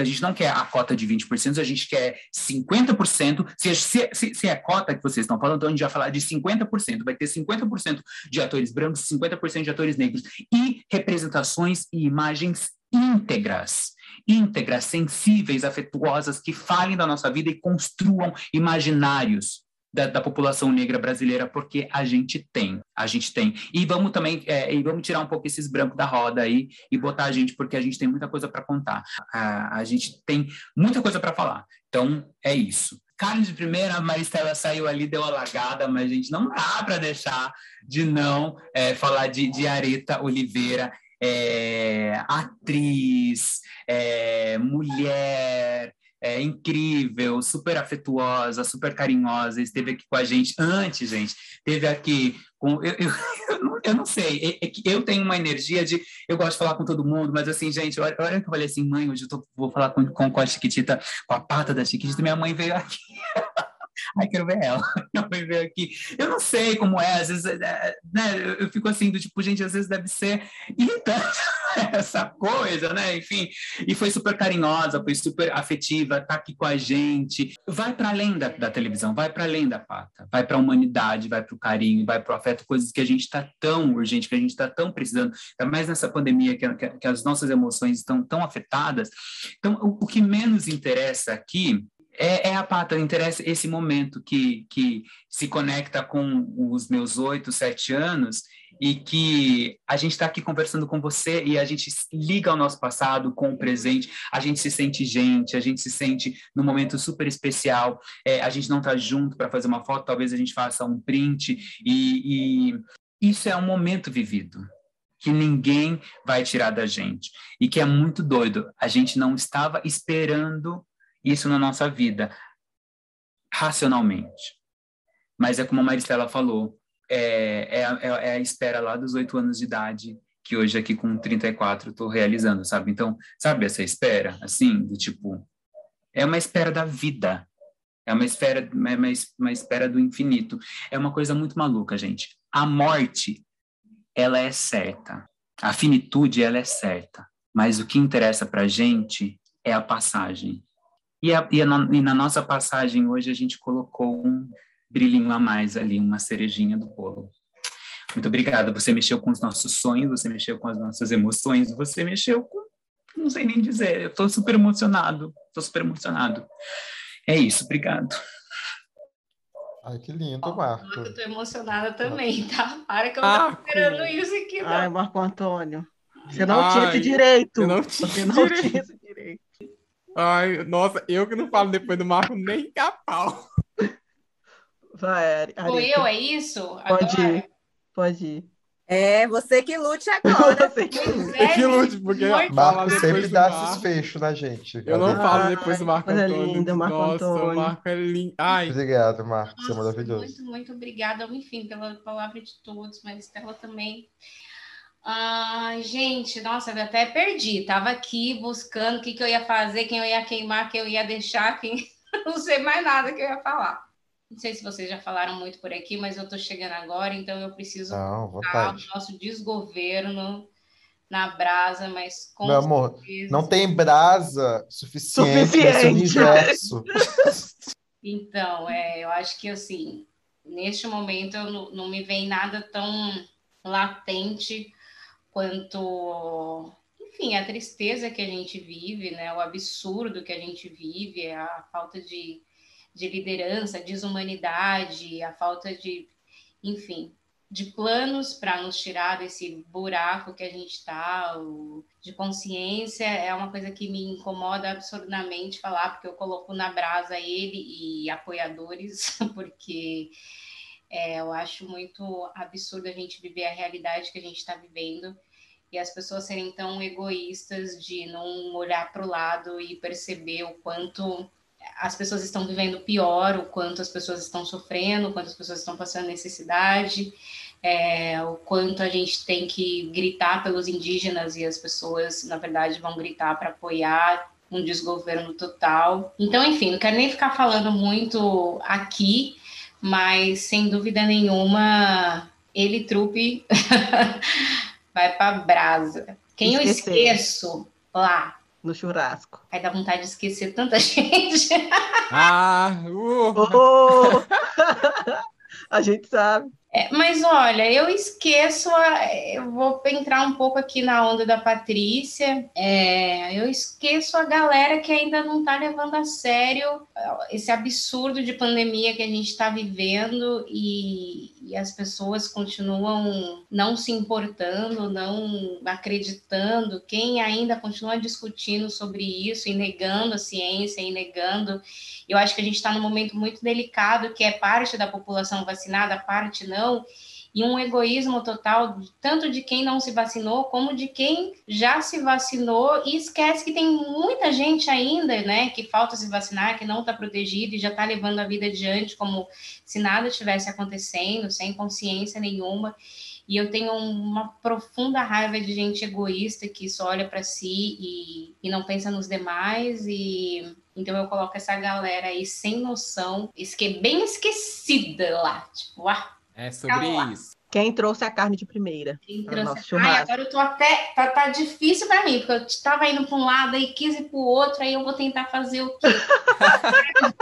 a gente não quer a cota de 20%, a gente quer 50%. Se, se, se é a cota que vocês estão falando, então a gente vai falar de 50%. Vai ter 50% de atores brancos, 50% de atores negros. E representações e imagens íntegras, íntegras, sensíveis, afetuosas, que falem da nossa vida e construam imaginários da, da, população negra brasileira, porque a gente tem, a gente tem. E vamos também, é, e vamos tirar um pouco esses brancos da roda aí e botar a gente, porque a gente tem muita coisa para contar. A, a gente tem muita coisa para falar. Então, é isso. Carne de primeira, a Maristela saiu ali, deu a largada, mas a gente não dá para deixar de não é, falar de, de Areta Oliveira, é, atriz, é, mulher, é, incrível, super afetuosa, super carinhosa, esteve aqui com a gente antes, gente, esteve aqui com. Eu, eu, eu, não, eu não sei, é, é, que eu tenho uma energia de. Eu gosto de falar com todo mundo, mas assim, gente, olha, que eu falei assim, mãe, hoje eu tô, vou falar com, com, com a Chiquitita, com a pata da Chiquitita, minha mãe veio aqui. Ai, quero ver ela. Minha mãe veio aqui. Eu não sei como é, às vezes, é, né, eu fico assim, do tipo, gente, às vezes deve ser irritante essa coisa, né? Enfim, e foi super carinhosa, foi super afetiva, tá aqui com a gente. Vai para além da, da, televisão, vai para além da pata, vai para a humanidade, vai para o carinho, vai para o afeto, coisas que a gente está tão urgente, que a gente está tão precisando, ainda mais nessa pandemia que, que, que, as nossas emoções estão tão afetadas. Então, o, o que menos interessa aqui é, é, a pata, interessa esse momento que, que se conecta com os meus oito, sete anos e que a gente está aqui conversando com você e a gente liga ao nosso passado com o presente, a gente se sente gente, a gente se sente num momento super especial, é, a gente não está junto para fazer uma foto, talvez a gente faça um print e, e isso é um momento vivido que ninguém vai tirar da gente e que é muito doido. A gente não estava esperando isso na nossa vida, racionalmente. Mas é como a Maristela falou, é, é, é, é a espera lá dos oito anos de idade que hoje aqui com 34 estou realizando, sabe? Então, sabe essa espera, assim, do tipo, é uma espera da vida, é uma espera, é uma, uma espera do infinito. É uma coisa muito maluca, gente. A morte, ela é certa. A finitude, ela é certa. Mas o que interessa para gente é a passagem. E, a, e, a, e na nossa passagem hoje a gente colocou um brilhinho a mais ali, uma cerejinha do bolo. Muito obrigada. Você mexeu com os nossos sonhos, você mexeu com as nossas emoções, você mexeu com. Não sei nem dizer, eu estou super emocionado, estou super emocionado. É isso, obrigado. Ai, que lindo, Marco. Eu estou emocionada também, tá? Para que eu não estou esperando isso aqui, não. Ai, Marco Antônio, você não Ai, tinha esse direito. Não tinha você não direito. tinha esse direito. Ai, nossa, eu que não falo depois do Marco nem capau. Vai, Ari. Sou eu, é isso? Pode Agora? ir. Pode ir. É, você que lute agora. você que, que lute, porque Marco sempre dá esses fechos na gente. Eu não falo depois do Marco Coisa Antônio. linda, Marco Nossa, Antônio. o Marco é lindo. Ai. Obrigado, Marco. Você é maravilhoso. Muito, muito obrigada, enfim, pela palavra de todos, mas Estela também. Ah, gente, nossa, eu até perdi. Tava aqui buscando o que, que eu ia fazer, quem eu ia queimar, quem eu ia deixar, quem... não sei mais nada que eu ia falar. Não sei se vocês já falaram muito por aqui, mas eu estou chegando agora, então eu preciso Não, colocar o nosso desgoverno na brasa, mas com Meu amor, certeza... não tem brasa suficiente, Suficiente. nesse universo. Então, é, eu acho que assim, neste momento eu não, não me vem nada tão latente quanto, enfim, a tristeza que a gente vive, né? O absurdo que a gente vive, a falta de de liderança, desumanidade, a falta de, enfim, de planos para nos tirar desse buraco que a gente está, de consciência, é uma coisa que me incomoda absurdamente falar, porque eu coloco na brasa ele e apoiadores, porque é, eu acho muito absurdo a gente viver a realidade que a gente está vivendo e as pessoas serem tão egoístas de não olhar para o lado e perceber o quanto as pessoas estão vivendo pior, o quanto as pessoas estão sofrendo, o quanto as pessoas estão passando necessidade, é, o quanto a gente tem que gritar pelos indígenas e as pessoas, na verdade, vão gritar para apoiar um desgoverno total. Então, enfim, não quero nem ficar falando muito aqui, mas sem dúvida nenhuma, ele trupe vai para brasa. Quem eu esqueço lá no churrasco? Aí dá vontade de esquecer tanta gente. Ah, uh, Oh! a gente sabe. É, mas olha, eu esqueço, a- eu vou entrar um pouco aqui na onda da Patrícia. É, eu esqueço a galera que ainda não está levando a sério esse absurdo de pandemia que a gente está vivendo e, e as pessoas continuam não se importando, não acreditando. Quem ainda continua discutindo sobre isso e negando a ciência e negando eu acho que a gente está num momento muito delicado, que é parte da população vacinada, parte não, e um egoísmo total, tanto de quem não se vacinou, como de quem já se vacinou e esquece que tem muita gente ainda, né, que falta se vacinar, que não está protegido e já está levando a vida adiante como se nada tivesse acontecendo, sem consciência nenhuma. E eu tenho uma profunda raiva de gente egoísta que só olha para si e, e não pensa nos demais. E então eu coloco essa galera aí sem noção, esque bem esquecida lá. Tipo, ah, é sobre Calma. isso. Quem trouxe a carne de primeira? quem trouxe-. Ai, agora eu tô até. Tá, tá difícil para mim, porque eu tava indo para um lado e quis ir para o outro, aí eu vou tentar fazer o quê?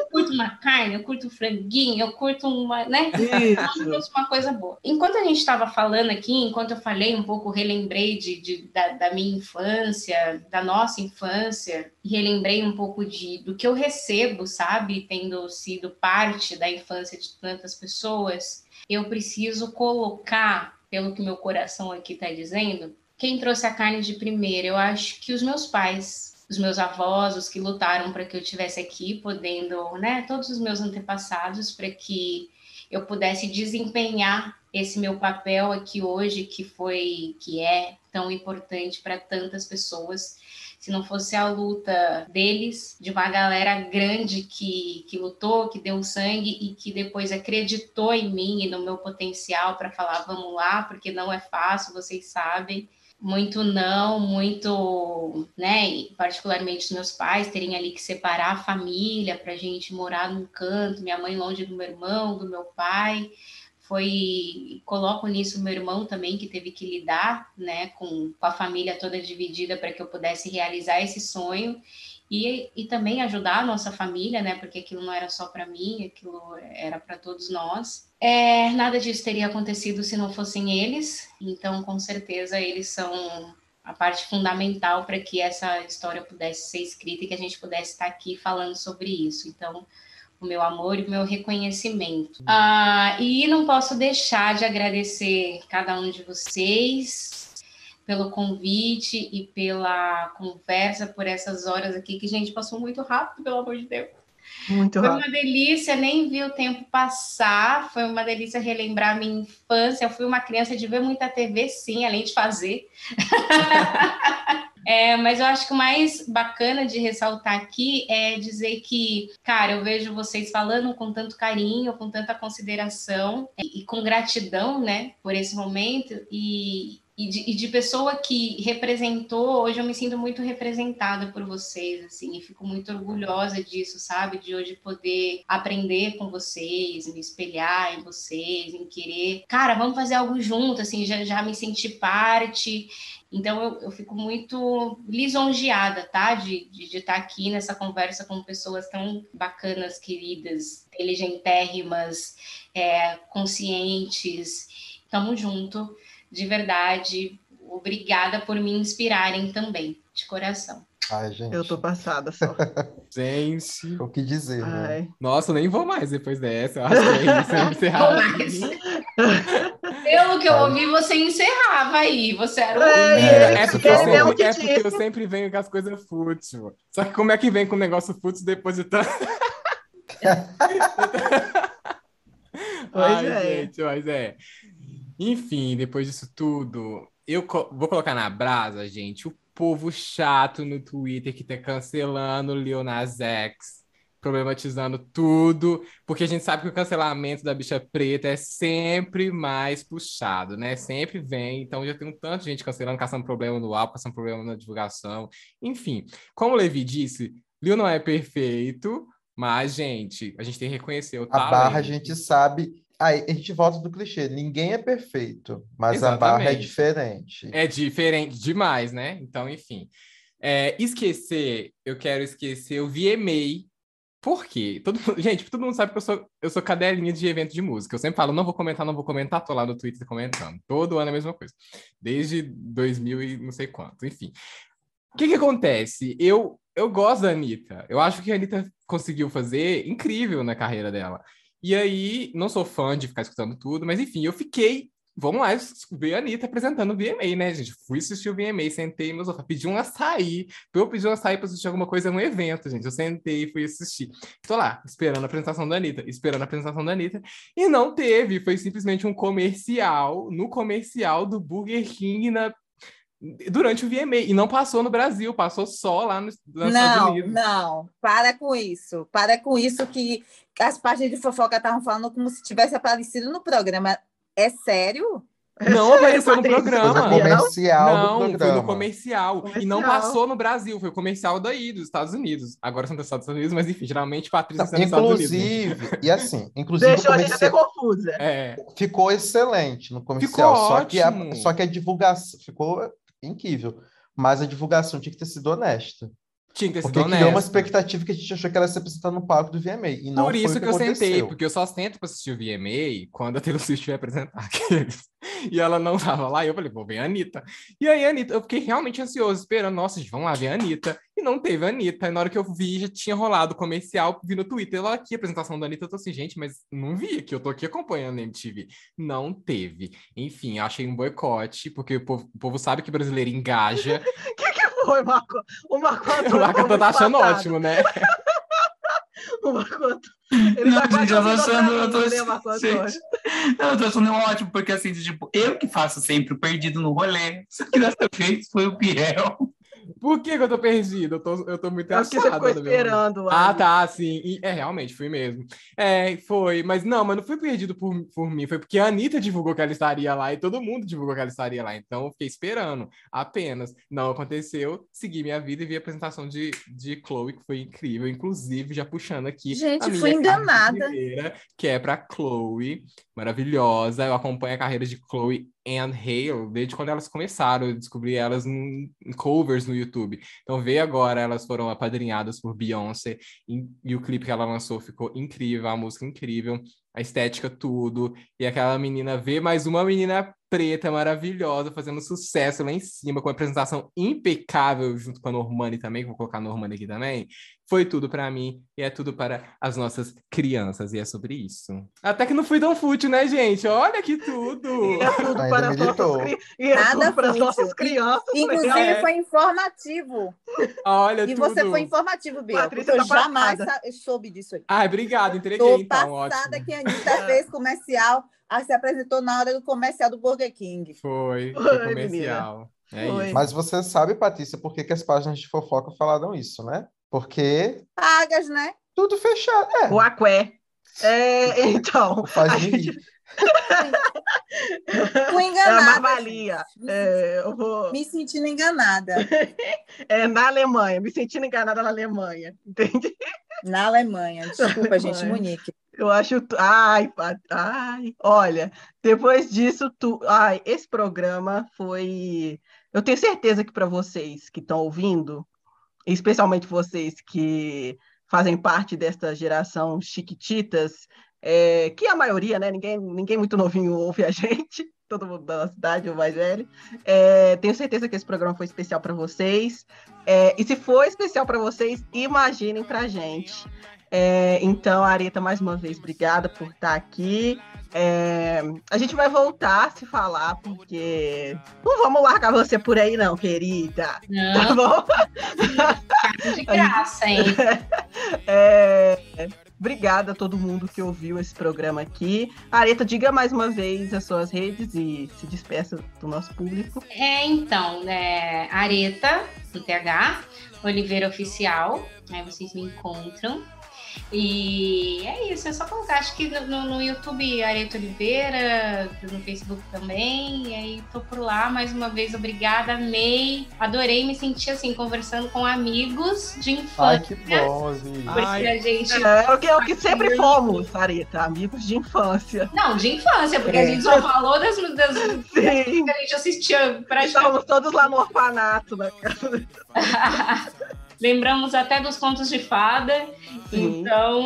Eu curto uma carne, eu curto um franguinho, eu curto uma, né? Isso. trouxe uma coisa boa. Enquanto a gente estava falando aqui, enquanto eu falei um pouco, relembrei de, de- da, da minha infância, da nossa infância, relembrei um pouco de, do que eu recebo, sabe? Tendo sido parte da infância de tantas pessoas, eu preciso colocar, pelo que meu coração aqui está dizendo, quem trouxe a carne de primeira? Eu acho que os meus pais. Os meus avós, os que lutaram para que eu estivesse aqui, podendo, né? Todos os meus antepassados, para que eu pudesse desempenhar esse meu papel aqui hoje, que foi, que é tão importante para tantas pessoas. Se não fosse a luta deles, de uma galera grande que, que lutou, que deu sangue e que depois acreditou em mim e no meu potencial para falar, vamos lá, porque não é fácil, vocês sabem muito não, muito, né, particularmente os meus pais terem ali que separar a família para gente morar num canto, minha mãe longe do meu irmão, do meu pai, foi, coloco nisso meu irmão também, que teve que lidar, né, com, com a família toda dividida para que eu pudesse realizar esse sonho, e, e também ajudar a nossa família, né, porque aquilo não era só para mim, aquilo era para todos nós. É, nada disso teria acontecido se não fossem eles, então com certeza eles são a parte fundamental para que essa história pudesse ser escrita e que a gente pudesse estar aqui falando sobre isso. Então, o meu amor e o meu reconhecimento. Ah, e não posso deixar de agradecer cada um de vocês pelo convite e pela conversa, por essas horas aqui, que, gente, passou muito rápido, pelo amor de Deus. Muito Foi rápido. uma delícia, nem vi o tempo passar. Foi uma delícia relembrar minha infância. Eu fui uma criança de ver muita TV, sim, além de fazer. É, mas eu acho que o mais bacana de ressaltar aqui é dizer que, cara, eu vejo vocês falando com tanto carinho, com tanta consideração e, e com gratidão, né, por esse momento e, e de, e de pessoa que representou, hoje eu me sinto muito representada por vocês, assim, e fico muito orgulhosa disso, sabe? De hoje poder aprender com vocês, me espelhar em vocês, em querer, cara, vamos fazer algo junto, assim, já, já me senti parte. Então eu, eu fico muito lisonjeada, tá? De, de, de estar aqui nessa conversa com pessoas tão bacanas, queridas, inteligentérrimas, é, conscientes. Tamo junto de verdade. Obrigada por me inspirarem também, de coração. Ai, gente. Eu tô passada só. Gente. O que dizer, né? Ai. Nossa, eu nem vou mais depois dessa. Eu acho que é isso. Encerrar Vou mais. Pelo que eu ouvi, você encerrava aí. Você era o. É, É, É isso porque, que eu sempre, é porque eu sempre venho com as coisas fúteis. Só que como é que vem com o negócio fútil depois de tanto. Pois Ai, é. gente, mas é. Enfim, depois disso tudo, eu co- vou colocar na brasa, gente, o povo chato no Twitter que tá cancelando o Lil Nas X, problematizando tudo, porque a gente sabe que o cancelamento da bicha preta é sempre mais puxado, né? Sempre vem, então já tem um tanto de gente cancelando, caçando problema no álbum, caçando problema na divulgação, enfim. Como o Levi disse, Lil não é perfeito, mas, gente, a gente tem que reconhecer o A barra a talento. gente sabe. Aí a gente volta do clichê. Ninguém é perfeito, mas a barra é Exatamente. diferente. É diferente demais, né? Então, enfim. É, esquecer, eu quero esquecer o VMA. Por quê? Todo mundo- gente, todo mundo sabe que eu sou, eu sou cadelinha de evento de música. Eu sempre falo, não vou comentar, não vou comentar, tô lá no Twitter comentando. Todo ano é a mesma coisa. Desde 2000 e não sei quanto, enfim. O que que acontece? Eu, eu gosto da Anitta. Eu acho que a Anitta conseguiu fazer incrível na carreira dela. E aí, não sou fã de ficar escutando tudo, mas enfim, eu fiquei. Vamos lá ver a Anitta apresentando o VMA, né, gente? Fui assistir o VMA, sentei no sofá, pedi um açaí. Eu pedir um açaí pra assistir alguma coisa, é um evento, gente. Eu sentei e fui assistir. Tô lá, esperando a apresentação da Anitta, esperando a apresentação da Anitta. E não teve, foi simplesmente um comercial, no comercial do Burger King na durante o VMA. E não passou no Brasil, passou só lá nos, Estados Não, Unidos. não, para com isso. Para com isso que as páginas de fofoca estavam falando como se tivesse aparecido no programa. É sério? Não apareceu no Patrícia, Foi programa. no comercial Não, do foi programa. no comercial. E não Comercial. passou no Brasil, foi o comercial daí, dos Estados Unidos. Agora são dos Estados Unidos, mas enfim, geralmente Patrícia Não, está nos Estados Unidos. inclusive, e assim, inclusive Deixou o a gente até comercial confusa. É, ficou excelente no comercial. Ficou só, que a, ótimo. só que a divulgação ficou incrível. Mas a divulgação tinha que ter sido honesta. Tinha que ter sido Porque uma honesto. expectativa que a gente achou que ela ia se apresentar no palco do VMA. E não Por isso o que, eu sentei, porque eu só sento pra assistir o VMA quando a Taylor Swift vai apresentar aqueles. E ela não tava lá, e eu falei, vou ver a Anitta. E aí, a Anitta, eu fiquei realmente ansioso, esperando, nossa, gente, vamos lá ver a Anitta. E não teve a Anitta. E na hora que eu vi, já tinha rolado o comercial, vi no Twitter, lá aqui, a apresentação da Anitta, eu tô assim, gente, mas não vi aqui, eu tô aqui acompanhando a MTV. Não teve. Enfim, achei um boicote, porque o povo, o povo sabe que brasileiro engaja. O foi, Marco? O Marco o Antônio Marco ficou tá achando muito ótimo, né? O Marco Antônio. Ele Não, tá gente, eu tô achando, eu tô, né, Antônio? gente, eu tô achando ótimo, porque assim, tipo, eu que faço sempre o perdido no rolê, só que dessa vez foi o Biel. Por que, que eu tô perdido? Eu tô, eu tô muito você assado vida. esperando. Ah, ali. tá, sim. E, é, realmente, fui mesmo. É, foi. Mas não, mas não foi perdido por, por mim. Foi porque a Anitta divulgou que ela estaria lá e todo mundo divulgou que ela estaria lá. Então eu fiquei esperando apenas. Não aconteceu. Segui minha vida e vi a apresentação de, de Chloe, que foi incrível. Inclusive, já puxando aqui. Gente, fui enganada. primeira, que é pra Chloe. Maravilhosa. Eu acompanho a carreira de Chloe and Hale desde quando elas começaram. Eu descobri elas em covers no YouTube. Então, ver agora, elas foram apadrinhadas por Beyoncé e, e o clipe que ela lançou ficou incrível, a música incrível, a estética, tudo. E aquela menina ver mais uma menina preta maravilhosa fazendo sucesso lá em cima, com apresentação impecável junto com a Normani também, vou colocar a Normani aqui também. Foi tudo para mim e é tudo para as nossas crianças, e é sobre isso. Até que não fui tão fútil, né, gente? Olha que tudo! E é tudo Ainda para as nossas, cri... e é Nada tudo para as nossas crianças. Inclusive, É. foi informativo. Olha E tudo! você foi informativo, Biel. Patrícia Porque eu tá jamais passada. sa- eu soube disso aí. Ai, obrigado, entreguei Tô então, passada ótimo. que a Anitta fez comercial, aí se apresentou na hora do comercial do Burger King. Foi, Foi, foi comercial. É. Mas você sabe, Patrícia, por que, que as páginas de fofoca falaram isso, né? Porque Pagas, né? tudo fechado. É, O Aqué. É, então, faz gente. Fui é enganada. uma valia. gente. É, eu vou... Me sentindo enganada. é, na Alemanha, me sentindo enganada na Alemanha, entende? Na Alemanha. Desculpa, gente, Alemanha. Monique. Eu acho. Ai, ai, olha, depois disso, tu... ai, esse programa foi. Eu tenho certeza que para vocês que estão ouvindo, especialmente vocês que fazem parte desta geração Chiquititas, é, que a maioria, né? Ninguém, ninguém muito novinho ouve a gente, todo mundo da nossa cidade, o mais velho. É, tenho certeza que esse programa foi especial para vocês. É, e se for especial para vocês, imaginem para gente. É, então, Areta, mais uma vez, obrigada por estar aqui. É, a gente vai voltar a se falar, porque não vamos largar você por aí, não, querida. Tá Não, bom? de graça, hein? É, obrigada a todo mundo que ouviu esse programa aqui. Areta, diga mais uma vez as suas redes e se despeça do nosso público. É, então, é, Areta, no TH, Oliveira Oficial, aí vocês me encontram. E é isso, é só colocar. Acho que no, no YouTube Areto Oliveira, no Facebook também. E aí tô por lá mais uma vez. Obrigada, amei. Adorei me sentir assim, conversando com amigos de infância. Ai, que bom, Vi. Porque Ai. a gente. É o que, é o que sempre fomos, Sarita, amigos de infância. Não, de infância, porque a gente só falou das, das Sim. que a gente assistia praticamente. Estávamos todos lá no orfanato, né? Lembramos até dos contos de fada. Sim. Então,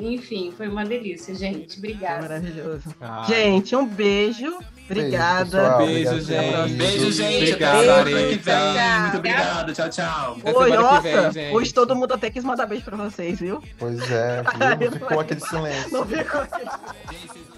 enfim, foi uma delícia, gente. Obrigada. Maravilhoso. Ah, Gente, um beijo. Obrigada. Beijo, Obrigado, gente. Beijo, gente. Que vem. Tchau. Muito obrigado. Tchau, tchau. Até Oi, nossa, vem, gente. hoje todo mundo até quis mandar beijo pra vocês, viu? Pois é, viu? Não ficou aquele silêncio. Não ficou. missing